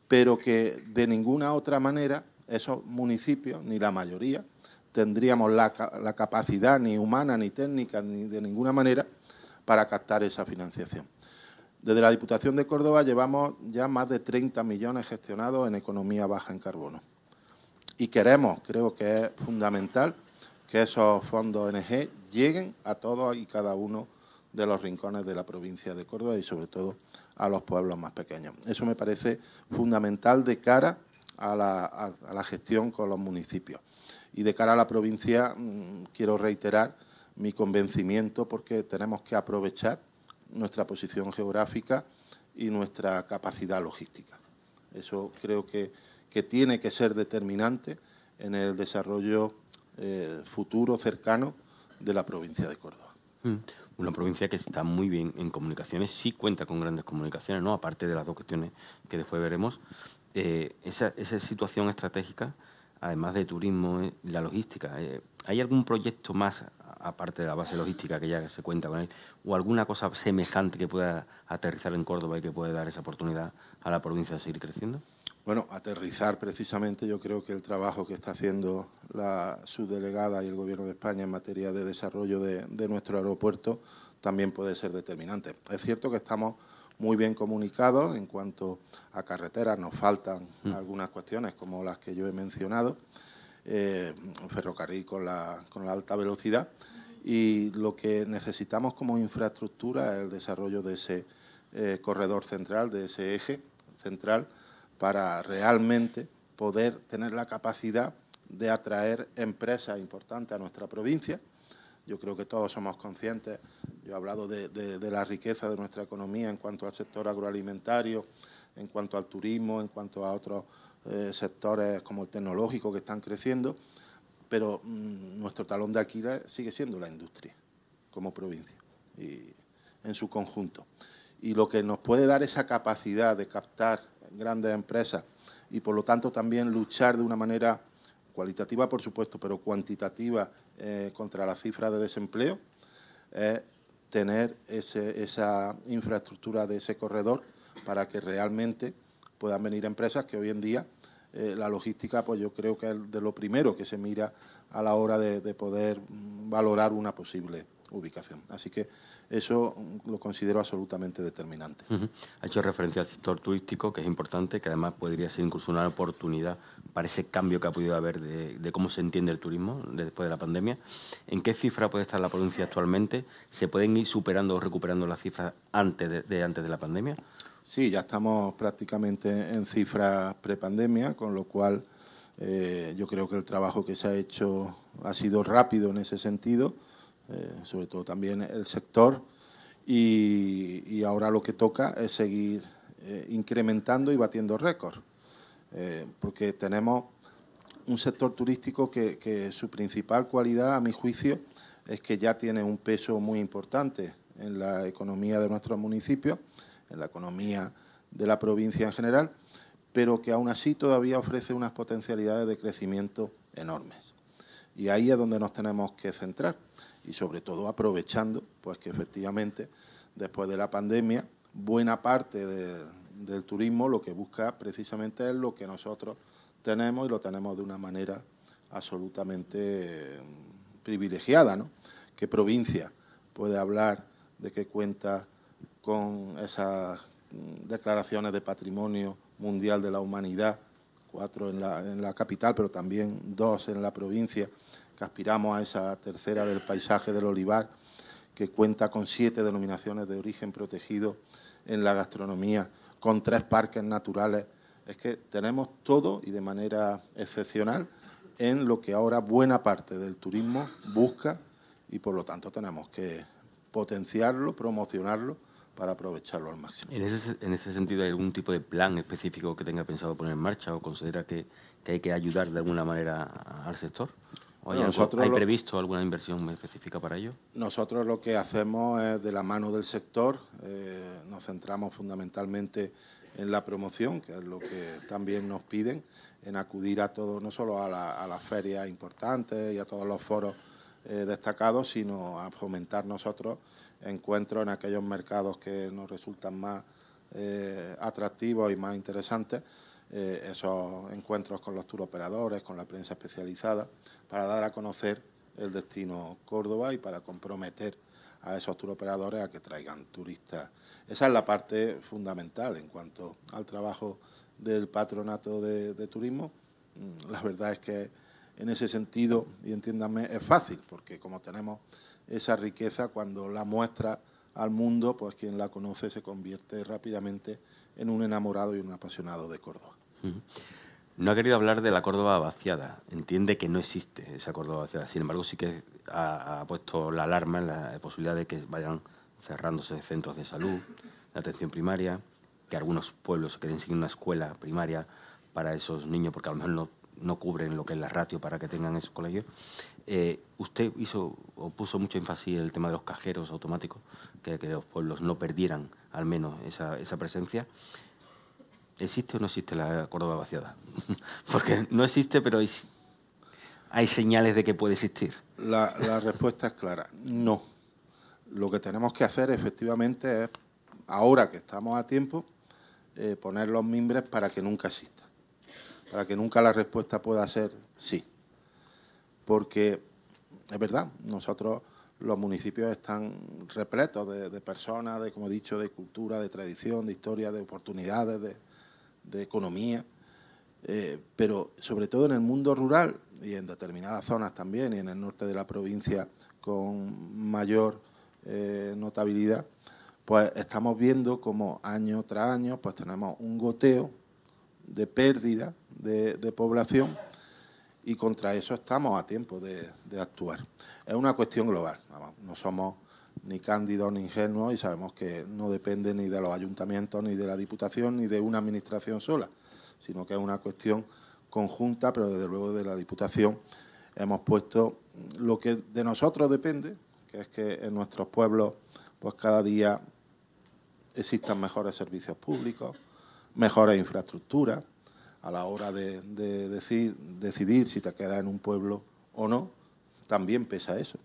pero que de ninguna otra manera esos municipios, ni la mayoría, tendríamos la, la, capacidad ni humana, ni técnica, ni de ninguna manera para captar esa financiación. Desde la Diputación de Córdoba llevamos ya más de 30 millones gestionados en economía baja en carbono. Y queremos, creo que es fundamental, que esos fondos ONG lleguen a todos y cada uno de los rincones de la provincia de Córdoba y sobre todo a los pueblos más pequeños. Eso me parece fundamental de cara a la, gestión con los municipios. Y de cara a la provincia mm, quiero reiterar mi convencimiento porque tenemos que aprovechar nuestra posición geográfica y nuestra capacidad logística. Eso creo que, que tiene que ser determinante en el desarrollo eh, futuro cercano de la provincia de Córdoba. Mm. Una provincia que está muy bien en comunicaciones, sí cuenta con grandes comunicaciones, ¿no? aparte de las dos cuestiones que después veremos. Eh, esa, esa, situación estratégica, además de turismo y la logística, eh, ¿hay algún proyecto más, aparte de la base logística que ya se cuenta con él, o alguna cosa semejante que pueda aterrizar en Córdoba y que pueda dar esa oportunidad a la provincia de seguir creciendo? Bueno, aterrizar precisamente yo creo que el trabajo que está haciendo la subdelegada y el Gobierno de España en materia de desarrollo de, nuestro aeropuerto también puede ser determinante. Es cierto que estamos muy bien comunicados en cuanto a carreteras, nos faltan mm. algunas cuestiones como las que yo he mencionado, eh, ferrocarril con la, con la alta velocidad y lo que necesitamos como infraestructura es el desarrollo de ese eh, corredor central, de ese eje central para realmente poder tener la capacidad de atraer empresas importantes a nuestra provincia. Yo creo que todos somos conscientes, yo he hablado de, la riqueza de nuestra economía en cuanto al sector agroalimentario, en cuanto al turismo, en cuanto a otros eh, sectores como el tecnológico que están creciendo, pero mm, nuestro talón de Aquiles sigue siendo la industria como provincia y en su conjunto. y lo que nos puede dar esa capacidad de captar grandes empresas y por lo tanto también luchar de una manera cualitativa, por supuesto, pero cuantitativa eh, contra la cifra de desempleo, es tener esa infraestructura de ese corredor para que realmente puedan venir empresas que hoy en día eh, la logística, pues yo creo que es de lo primero que se mira a la hora de, poder mm, valorar una posible ubicación. Así que eso mm, lo considero absolutamente determinante. Ha hecho referencia al sector turístico, que es importante, que además podría ser incluso una oportunidad para ese cambio que ha podido haber de, cómo se entiende el turismo después de la pandemia. ¿En qué cifra puede estar la provincia actualmente? ¿Se pueden ir superando o recuperando las cifras antes de antes de la pandemia? Sí, ya estamos prácticamente en cifras prepandemia, con lo cual eh, yo creo que el trabajo que se ha hecho ha sido rápido en ese sentido, eh, sobre todo también el sector, y, ahora lo que toca es seguir eh, incrementando y batiendo récords, porque tenemos un sector turístico que, que su principal cualidad, a mi juicio, es que ya tiene un peso muy importante en la economía de nuestros municipios en la economía de la provincia en general, pero que aún así todavía ofrece unas potencialidades de crecimiento enormes. Y ahí es donde nos tenemos que centrar y sobre todo aprovechando pues que efectivamente después de la pandemia buena parte del turismo lo que busca precisamente es lo que nosotros tenemos y lo tenemos de una manera absolutamente mm, privilegiada, ¿no? ¿Qué provincia puede hablar de que cuenta con esas mm, declaraciones de patrimonio mundial de la humanidad, cuatro en la, en la capital, pero también dos en la provincia, que aspiramos a esa tercera del paisaje del olivar, que cuenta con siete denominaciones de origen protegido en la gastronomía, con tres parques naturales. Es que tenemos todo y de manera excepcional en lo que ahora buena parte del turismo busca y por lo tanto tenemos que potenciarlo, promocionarlo para aprovecharlo al máximo. ¿En ese, en ese sentido hay algún tipo de plan específico que tenga pensado poner en marcha o considera que, hay que ayudar de alguna manera al sector? ¿O hay, ¿hay previsto alguna inversión específica para ello? Nosotros lo que hacemos es de la mano del sector, eh, nos centramos fundamentalmente en la promoción, que es lo que también nos piden, en acudir a todos, no solo a, las ferias importantes y a todos los foros eh, destacados, sino a fomentar nosotros encuentros en aquellos mercados que nos resultan más eh, atractivos y más interesantes, eh, esos encuentros con los turoperadores, con la prensa especializada, para dar a conocer el destino Córdoba y para comprometer a esos turoperadores a que traigan turistas. Esa es la parte fundamental en cuanto al trabajo del patronato de, turismo. Mm, la verdad es que en ese sentido, y entiéndanme, es fácil, porque como tenemos esa riqueza cuando la muestra al mundo, pues quien la conoce se convierte rápidamente en un enamorado y un apasionado de Córdoba. No ha querido hablar de la Córdoba vaciada. Entiende que no existe esa Córdoba vaciada. Sin embargo, sí que ha, puesto la alarma en la posibilidad de que vayan cerrándose centros de salud, de atención primaria, que algunos pueblos se queden sin una escuela primaria para esos niños, porque a lo mejor no, no cubren lo que es la ratio para que tengan esos colegios. Eh, usted hizo o puso mucho énfasis en el tema de los cajeros automáticos, que, los pueblos no perdieran al menos esa, presencia. ¿Existe o no existe la Córdoba vaciada? Porque no existe, pero hay, hay señales de que puede existir. La, respuesta es clara, no. Lo que tenemos que hacer efectivamente es, ahora que estamos a tiempo, eh, poner los mimbres para que nunca exista, para que nunca la respuesta pueda ser sí. Porque es verdad, nosotros los municipios están repletos de, personas, de, como he dicho, de cultura, de tradición, de historia, de oportunidades, de, economía, eh, pero sobre todo en el mundo rural y en determinadas zonas también, y en el norte de la provincia con mayor eh, notabilidad, pues estamos viendo como año tras año pues tenemos un goteo de pérdida de población y contra eso estamos a tiempo de, actuar. Es una cuestión global, no somos ni cándidos ni ingenuos y sabemos que no depende ni de los ayuntamientos, ni de la Diputación, ni de una administración sola, sino que es una cuestión conjunta, pero desde luego de la Diputación hemos puesto lo que de nosotros depende, que es que en nuestros pueblos pues cada día existan mejores servicios públicos, mejores infraestructuras, a la hora de, decidir si te quedas en un pueblo o no, también pesa eso,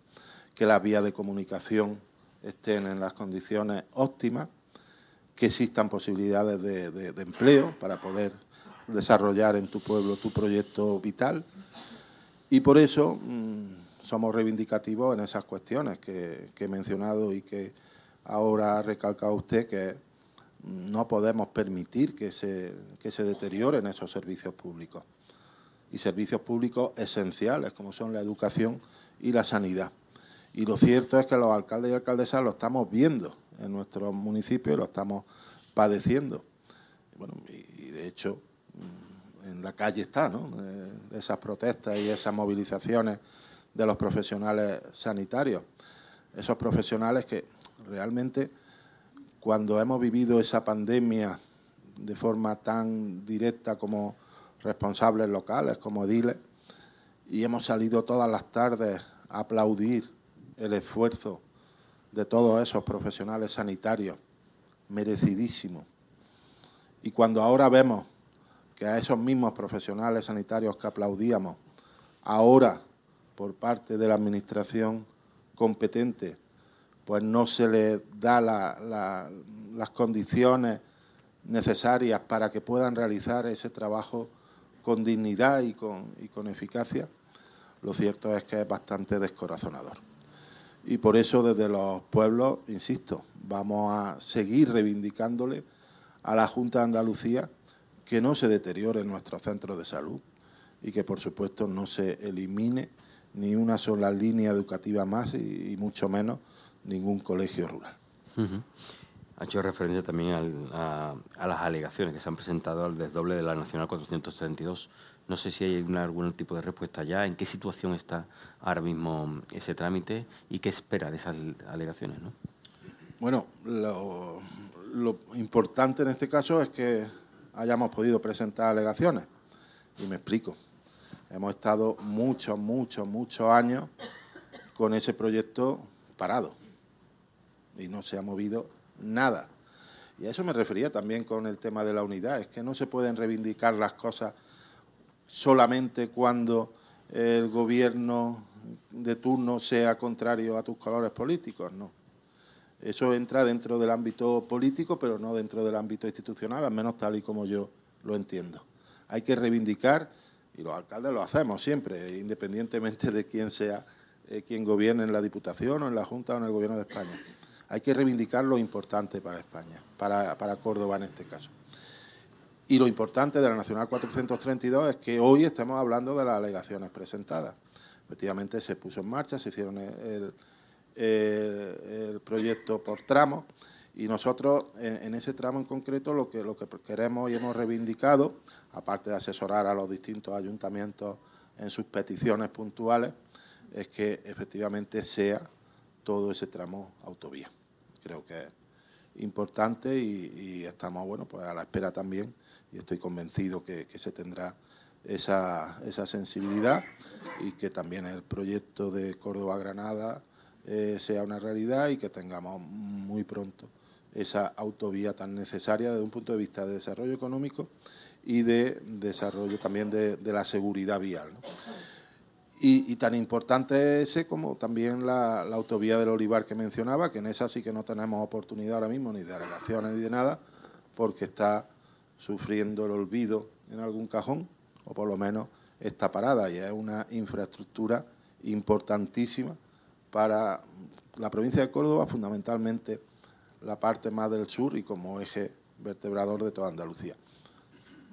que las vías de comunicación estén en las condiciones óptimas, que existan posibilidades de, empleo para poder desarrollar en tu pueblo tu proyecto vital. Y por eso mm, somos reivindicativos en esas cuestiones que, he mencionado y que ahora ha recalcado usted, que no podemos permitir que se, que se deterioren esos servicios públicos. Y servicios públicos esenciales, como son la educación y la sanidad. Y lo cierto es que los alcaldes y alcaldesas lo estamos viendo en nuestros municipios y lo estamos padeciendo. Bueno, y, de hecho, mm, en la calle está, ¿no? Eh, esas protestas y esas movilizaciones de los profesionales sanitarios. Esos profesionales que realmente, cuando hemos vivido esa pandemia de forma tan directa como responsables locales, como ediles, y hemos salido todas las tardes a aplaudir el esfuerzo de todos esos profesionales sanitarios, merecidísimo. Y cuando ahora vemos que a esos mismos profesionales sanitarios que aplaudíamos, ahora por parte de la Administración competente, pues no se les da las condiciones necesarias para que puedan realizar ese trabajo con dignidad y con, y con eficacia, lo cierto es que es bastante descorazonador. Y por eso desde los pueblos, insisto, vamos a seguir reivindicándole a la Junta de Andalucía que no se deteriore nuestro centro de salud y que por supuesto no se elimine ni una sola línea educativa más y, mucho menos ningún colegio rural. Ha hecho referencia también a, a, las alegaciones que se han presentado al desdoble de la Nacional 432. No sé si hay algún tipo de respuesta ya, en qué situación está ahora mismo ese trámite y qué espera de esas alegaciones. ¿no? Bueno, lo, importante en este caso es que hayamos podido presentar alegaciones. Y me explico. Hemos estado muchos, muchos, muchos años con ese proyecto parado y no se ha movido nada. Y a eso me refería también con el tema de la unidad. Es que no se pueden reivindicar las cosas solamente cuando el gobierno de turno sea contrario a tus colores políticos, no. Eso entra dentro del ámbito político, pero no dentro del ámbito institucional, al menos tal y como yo lo entiendo. Hay que reivindicar, y los alcaldes lo hacemos siempre, independientemente de quién sea eh, quien gobierne en la Diputación o en la Junta o en el Gobierno de España. Hay que reivindicar lo importante para España, para, para Córdoba en este caso. Y lo importante de la Nacional 432 es que hoy estamos hablando de las alegaciones presentadas. Efectivamente se puso en marcha, se hicieron el, proyecto por tramo y nosotros en, ese tramo en concreto lo que, lo que queremos y hemos reivindicado, aparte de asesorar a los distintos ayuntamientos en sus peticiones puntuales, es que efectivamente sea todo ese tramo autovía. Creo que es importante y, estamos bueno pues a la espera también y estoy convencido que, se tendrá esa, esa, sensibilidad y que también el proyecto de Córdoba-Granada eh, sea una realidad y que tengamos muy pronto esa autovía tan necesaria desde un punto de vista de desarrollo económico y de desarrollo también de, la seguridad vial. Y, tan importante ese como también la, la, autovía del Olivar que mencionaba, que en esa sí que no tenemos oportunidad ahora mismo ni de alegaciones ni de nada, porque está sufriendo el olvido en algún cajón, o por lo menos está parada y es una infraestructura importantísima para la provincia de Córdoba, fundamentalmente la parte más del sur y como eje vertebrador de toda Andalucía.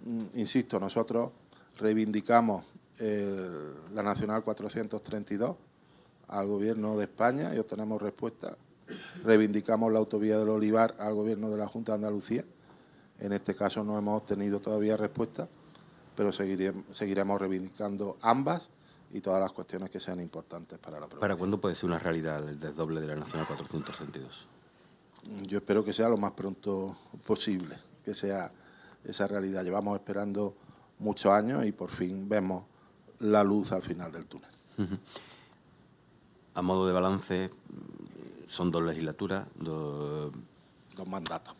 Mm, insisto, nosotros reivindicamos la Nacional 432 al Gobierno de España y obtenemos respuesta. Reivindicamos la autovía del Olivar al Gobierno de la Junta de Andalucía en este caso no hemos obtenido todavía respuesta, pero seguiremos, reivindicando ambas y todas las cuestiones que sean importantes para la provincia. ¿Para cuándo puede ser una realidad el desdoble de la Nacional 462? Yo espero que sea lo más pronto posible, que sea esa realidad. Llevamos esperando muchos años y por fin vemos la luz al final del túnel. A modo de balance, son dos legislaturas, dos mandatos.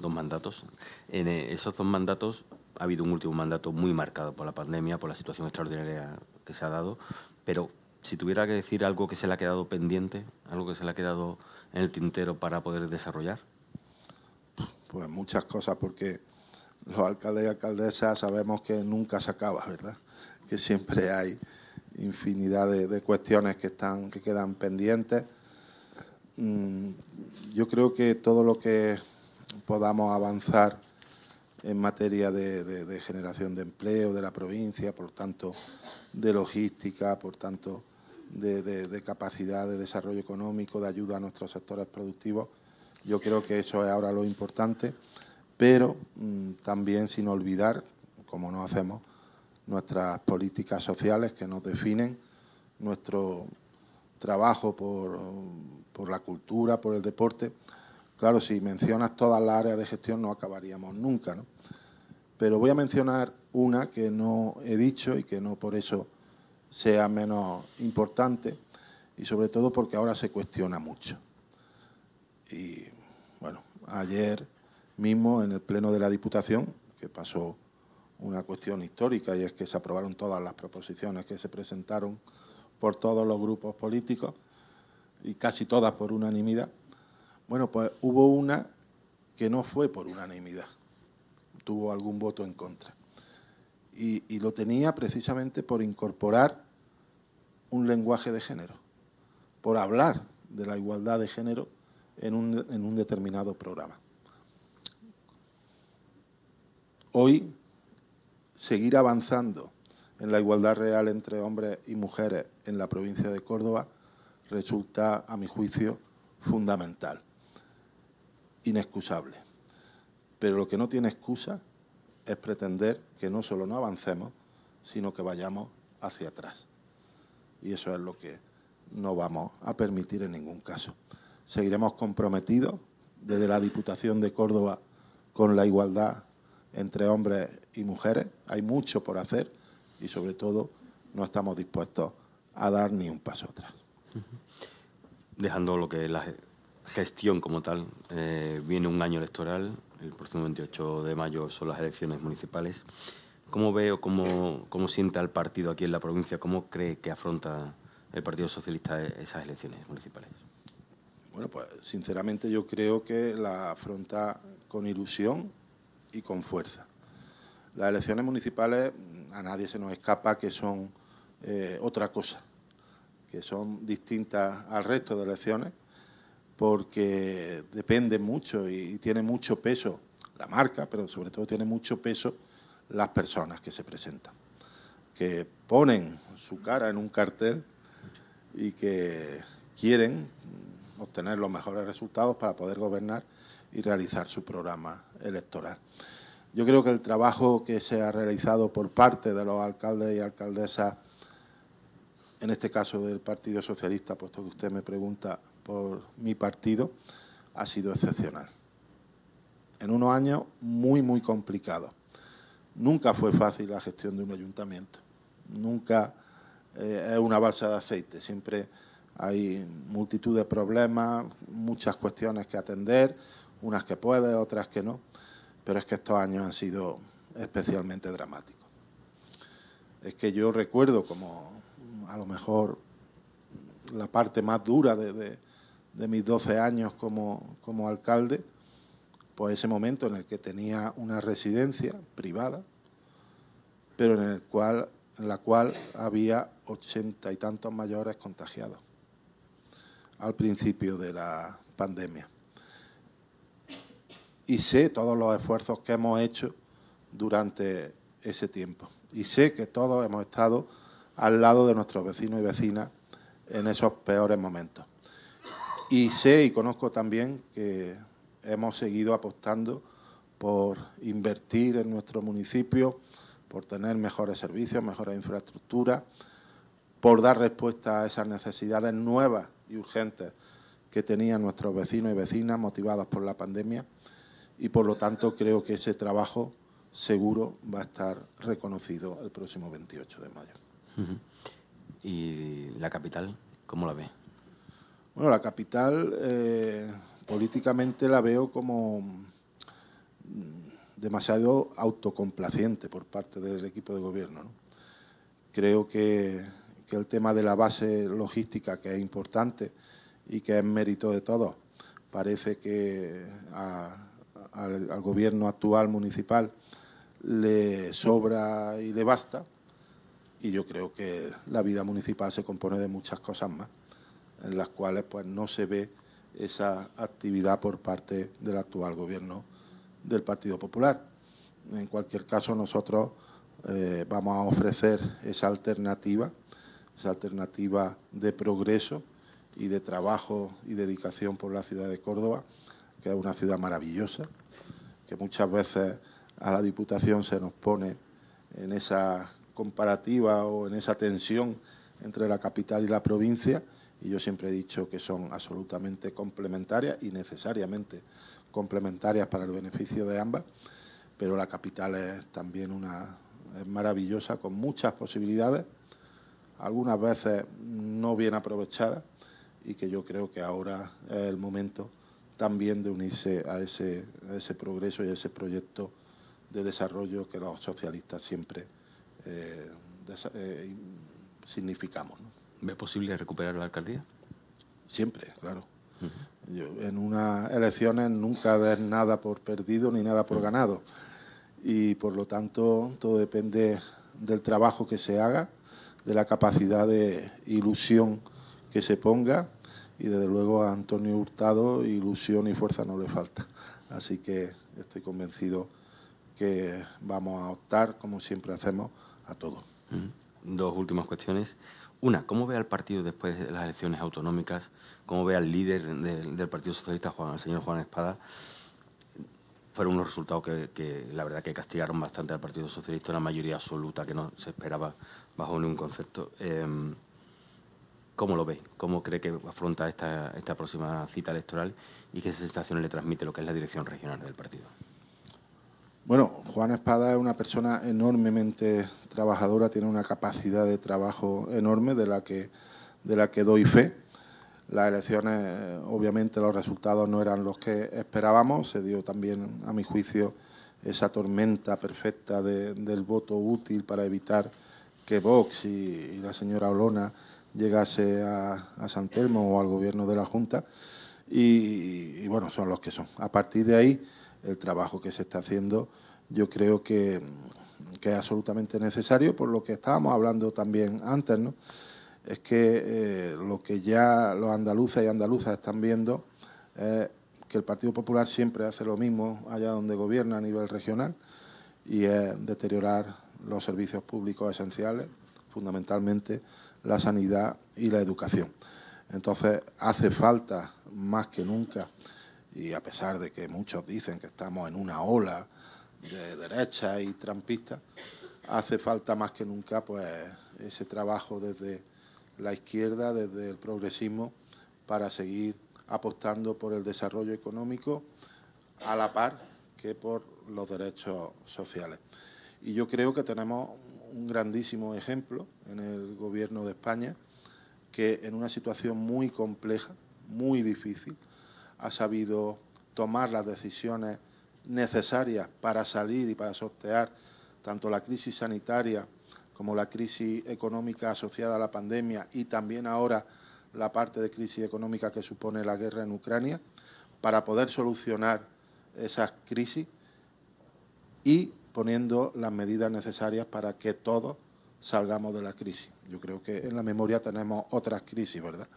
Dos mandatos. En eh, esos dos mandatos ha habido un último mandato muy marcado por la pandemia, por la situación extraordinaria que se ha dado, pero si tuviera que decir algo que se le ha quedado pendiente, algo que se le ha quedado en el tintero para poder desarrollar. Pues muchas cosas, porque los alcaldes y alcaldesas sabemos que nunca se acaba, ¿verdad? Que siempre hay infinidad de, cuestiones que están que quedan pendientes. Mm, yo creo que todo lo que podamos avanzar en materia de, generación de empleo de la provincia, por tanto de logística, por tanto de, capacidad de desarrollo económico, de ayuda a nuestros sectores productivos. Yo creo que eso es ahora lo importante, pero mm, también sin olvidar, como no hacemos, nuestras políticas sociales que nos definen, nuestro trabajo por, por la cultura, por el deporte. Claro, si mencionas todas las áreas de gestión no acabaríamos nunca, ¿no? Pero voy a mencionar una que no he dicho y que no por eso sea menos importante y sobre todo porque ahora se cuestiona mucho. Y bueno, ayer mismo en el Pleno de la Diputación, que pasó una cuestión histórica y es que se aprobaron todas las proposiciones que se presentaron por todos los grupos políticos y casi todas por unanimidad. Bueno, pues hubo una que no fue por unanimidad, tuvo algún voto en contra y, lo tenía precisamente por incorporar un lenguaje de género, por hablar de la igualdad de género en un, en un determinado programa. Hoy, seguir avanzando en la igualdad real entre hombres y mujeres en la provincia de Córdoba resulta, a mi juicio, fundamental, inexcusable. Pero lo que no tiene excusa es pretender que no solo no avancemos, sino que vayamos hacia atrás. Y eso es lo que no vamos a permitir en ningún caso. Seguiremos comprometidos desde la Diputación de Córdoba con la igualdad entre hombres y mujeres. Hay mucho por hacer y sobre todo no estamos dispuestos a dar ni un paso atrás. Dejando lo que es la gestión como tal, eh, viene un año electoral, el próximo 28 de mayo son las elecciones municipales. ¿Cómo ve o cómo, cómo siente el partido aquí en la provincia? ¿Cómo cree que afronta el Partido Socialista esas elecciones municipales? Bueno, pues sinceramente yo creo que la afronta con ilusión y con fuerza. Las elecciones municipales a nadie se nos escapa que son eh, otra cosa, que son distintas al resto de elecciones porque depende mucho y, tiene mucho peso la marca, pero sobre todo tiene mucho peso las personas que se presentan, que ponen su cara en un cartel y que quieren obtener los mejores resultados para poder gobernar y realizar su programa electoral. Yo creo que el trabajo que se ha realizado por parte de los alcaldes y alcaldesas, en este caso del Partido Socialista, puesto que usted me pregunta por mi partido ha sido excepcional. En unos años muy, muy complicados. Nunca fue fácil la gestión de un ayuntamiento. Nunca eh, es una balsa de aceite. Siempre hay multitud de problemas, muchas cuestiones que atender, unas que puede, otras que no. Pero es que estos años han sido especialmente dramáticos. Es que yo recuerdo como a lo mejor la parte más dura de de mis 12 años como, como alcalde, pues ese momento en el que tenía una residencia privada, pero en, el cual, en la cual había ochenta y tantos mayores contagiados al principio de la pandemia. Y sé todos los esfuerzos que hemos hecho durante ese tiempo. Y sé que todos hemos estado al lado de nuestros vecinos y vecinas en esos peores momentos. Y sé y conozco también que hemos seguido apostando por invertir en nuestro municipio, por tener mejores servicios, mejores infraestructuras, por dar respuesta a esas necesidades nuevas y urgentes que tenían nuestros vecinos y vecinas motivadas por la pandemia y por lo tanto creo que ese trabajo seguro va a estar reconocido el próximo 28 de mayo. ¿Y la capital, cómo la ve? Bueno, la capital eh, políticamente la veo como mm, demasiado autocomplaciente por parte del equipo de gobierno. Creo que, el tema de la base logística, que es importante y que es mérito de todos, parece que al gobierno actual municipal le sobra y le basta. Y yo creo que la vida municipal se compone de muchas cosas más, en las cuales pues no se ve esa actividad por parte del actual gobierno del Partido Popular. En cualquier caso, nosotros eh, vamos a ofrecer esa alternativa, esa alternativa de progreso y de trabajo y dedicación por la ciudad de Córdoba, que es una ciudad maravillosa, que muchas veces a la Diputación se nos pone en esa comparativa o en esa tensión entre la capital y la provincia, y yo siempre he dicho que son absolutamente complementarias y necesariamente complementarias para el beneficio de ambas, pero la capital es también una es maravillosa, con muchas posibilidades, algunas veces no bien aprovechadas, y que yo creo que ahora es el momento también de unirse a ese, a ese progreso y a ese proyecto de desarrollo que los socialistas siempre eh, eh, significamos. ¿Ve posible recuperar la alcaldía? Siempre, claro. en unas elecciones nunca des nada por perdido ni nada por ganado. Y por lo tanto, todo depende del trabajo que se haga, de la capacidad de ilusión que se ponga. Y desde luego a Antonio Hurtado ilusión y fuerza no le falta. Así que estoy convencido que vamos a optar, como siempre hacemos, a todo. Dos últimas cuestiones. Una, ¿cómo ve al partido después de las elecciones autonómicas? ¿Cómo ve al líder del, Partido Socialista, el señor Juan Espada? Fueron unos resultados que, la verdad que castigaron bastante al Partido Socialista, una mayoría absoluta que no se esperaba bajo ningún concepto. Em, ¿Cómo lo ve? ¿Cómo cree que afronta esta, esta próxima cita electoral y qué sensaciones le transmite lo que es la dirección regional del partido? Bueno, Juan Espada es una persona enormemente trabajadora, tiene una capacidad de trabajo enorme de la que, de la que doy fe. Las elecciones, obviamente, los resultados no eran los que esperábamos. Se dio también, a mi juicio, esa tormenta perfecta del voto útil para evitar que Vox y, la señora Olona llegase a, San Telmo o al gobierno de la Junta. y bueno, son los que son. A partir de ahí el trabajo que se está haciendo yo creo que, es absolutamente necesario, por lo que estábamos hablando también antes, ¿no? es que eh, lo que ya los andaluces y andaluzas están viendo es que el Partido Popular siempre hace lo mismo allá donde gobierna a nivel regional y es deteriorar los servicios públicos esenciales, fundamentalmente la sanidad y la educación. Entonces hace falta más que nunca y a pesar de que muchos dicen que estamos en una ola de derecha y trampista, hace falta más que nunca pues ese trabajo desde la izquierda, desde el progresismo, para seguir apostando por el desarrollo económico a la par que por los derechos sociales. Y yo creo que tenemos un grandísimo ejemplo en el Gobierno de España, que en una situación muy compleja, muy difícil, ha sabido tomar las decisiones necesarias para salir y para sortear tanto la crisis sanitaria como la crisis económica asociada a la pandemia y también ahora la parte de crisis económica que supone la guerra en Ucrania, para poder solucionar esas crisis y poniendo las medidas necesarias para que todos salgamos de la crisis. Yo creo que en la memoria tenemos otras crisis, ¿verdad?,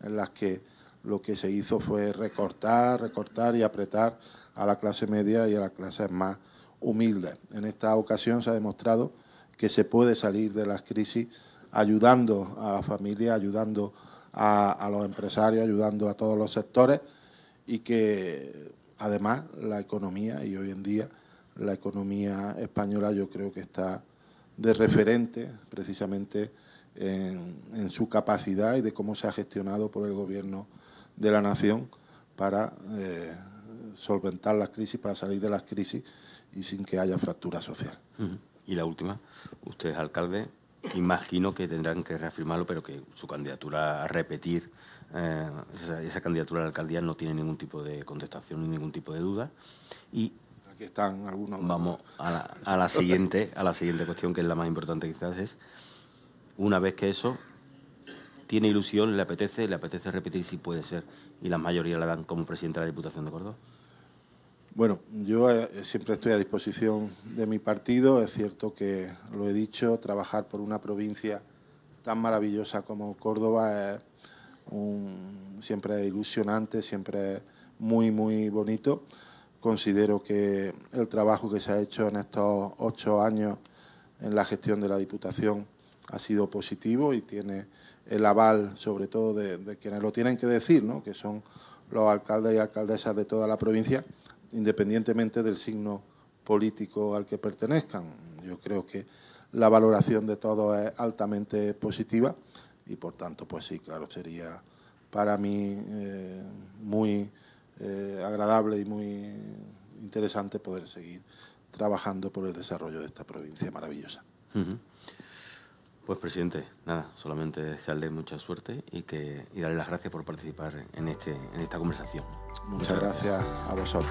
en las que lo que se hizo fue recortar, recortar y apretar a la clase media y a las clases más humildes. En esta ocasión se ha demostrado que se puede salir de las crisis ayudando a la familia, ayudando a, los empresarios, ayudando a todos los sectores y que además la economía, y hoy en día la economía española yo creo que está de referente precisamente en, su capacidad y de cómo se ha gestionado por el gobierno de la nación para eh, solventar las crisis, para salir de las crisis y sin que haya fractura social. Y la última, usted es alcalde, imagino que tendrán que reafirmarlo, pero que su candidatura a repetir eh, esa, candidatura a la alcaldía no tiene ningún tipo de contestación ni ningún tipo de duda. Y aquí están algunos. Vamos a la, a la siguiente, a la siguiente cuestión que es la más importante quizás es una vez que eso tiene ilusión, le apetece, le apetece repetir si puede ser y la mayoría la dan como presidente de la Diputación de Córdoba. Bueno, yo eh, siempre estoy a disposición de mi partido. Es cierto que lo he dicho, trabajar por una provincia tan maravillosa como Córdoba es siempre ilusionante, siempre muy, muy bonito. Considero que el trabajo que se ha hecho en estos ocho años en la gestión de la Diputación ha sido positivo y tiene el aval, sobre todo, de, quienes lo tienen que decir, ¿no? que son los alcaldes y alcaldesas de toda la provincia, independientemente del signo político al que pertenezcan. Yo creo que la valoración de todos es altamente positiva y, por tanto, pues sí, claro, sería para mí eh, muy eh, agradable y muy interesante poder seguir trabajando por el desarrollo de esta provincia maravillosa. Pues presidente, nada, solamente desearle mucha suerte y que y darle las gracias por participar en este en esta conversación. Muchas, gracias a vosotros.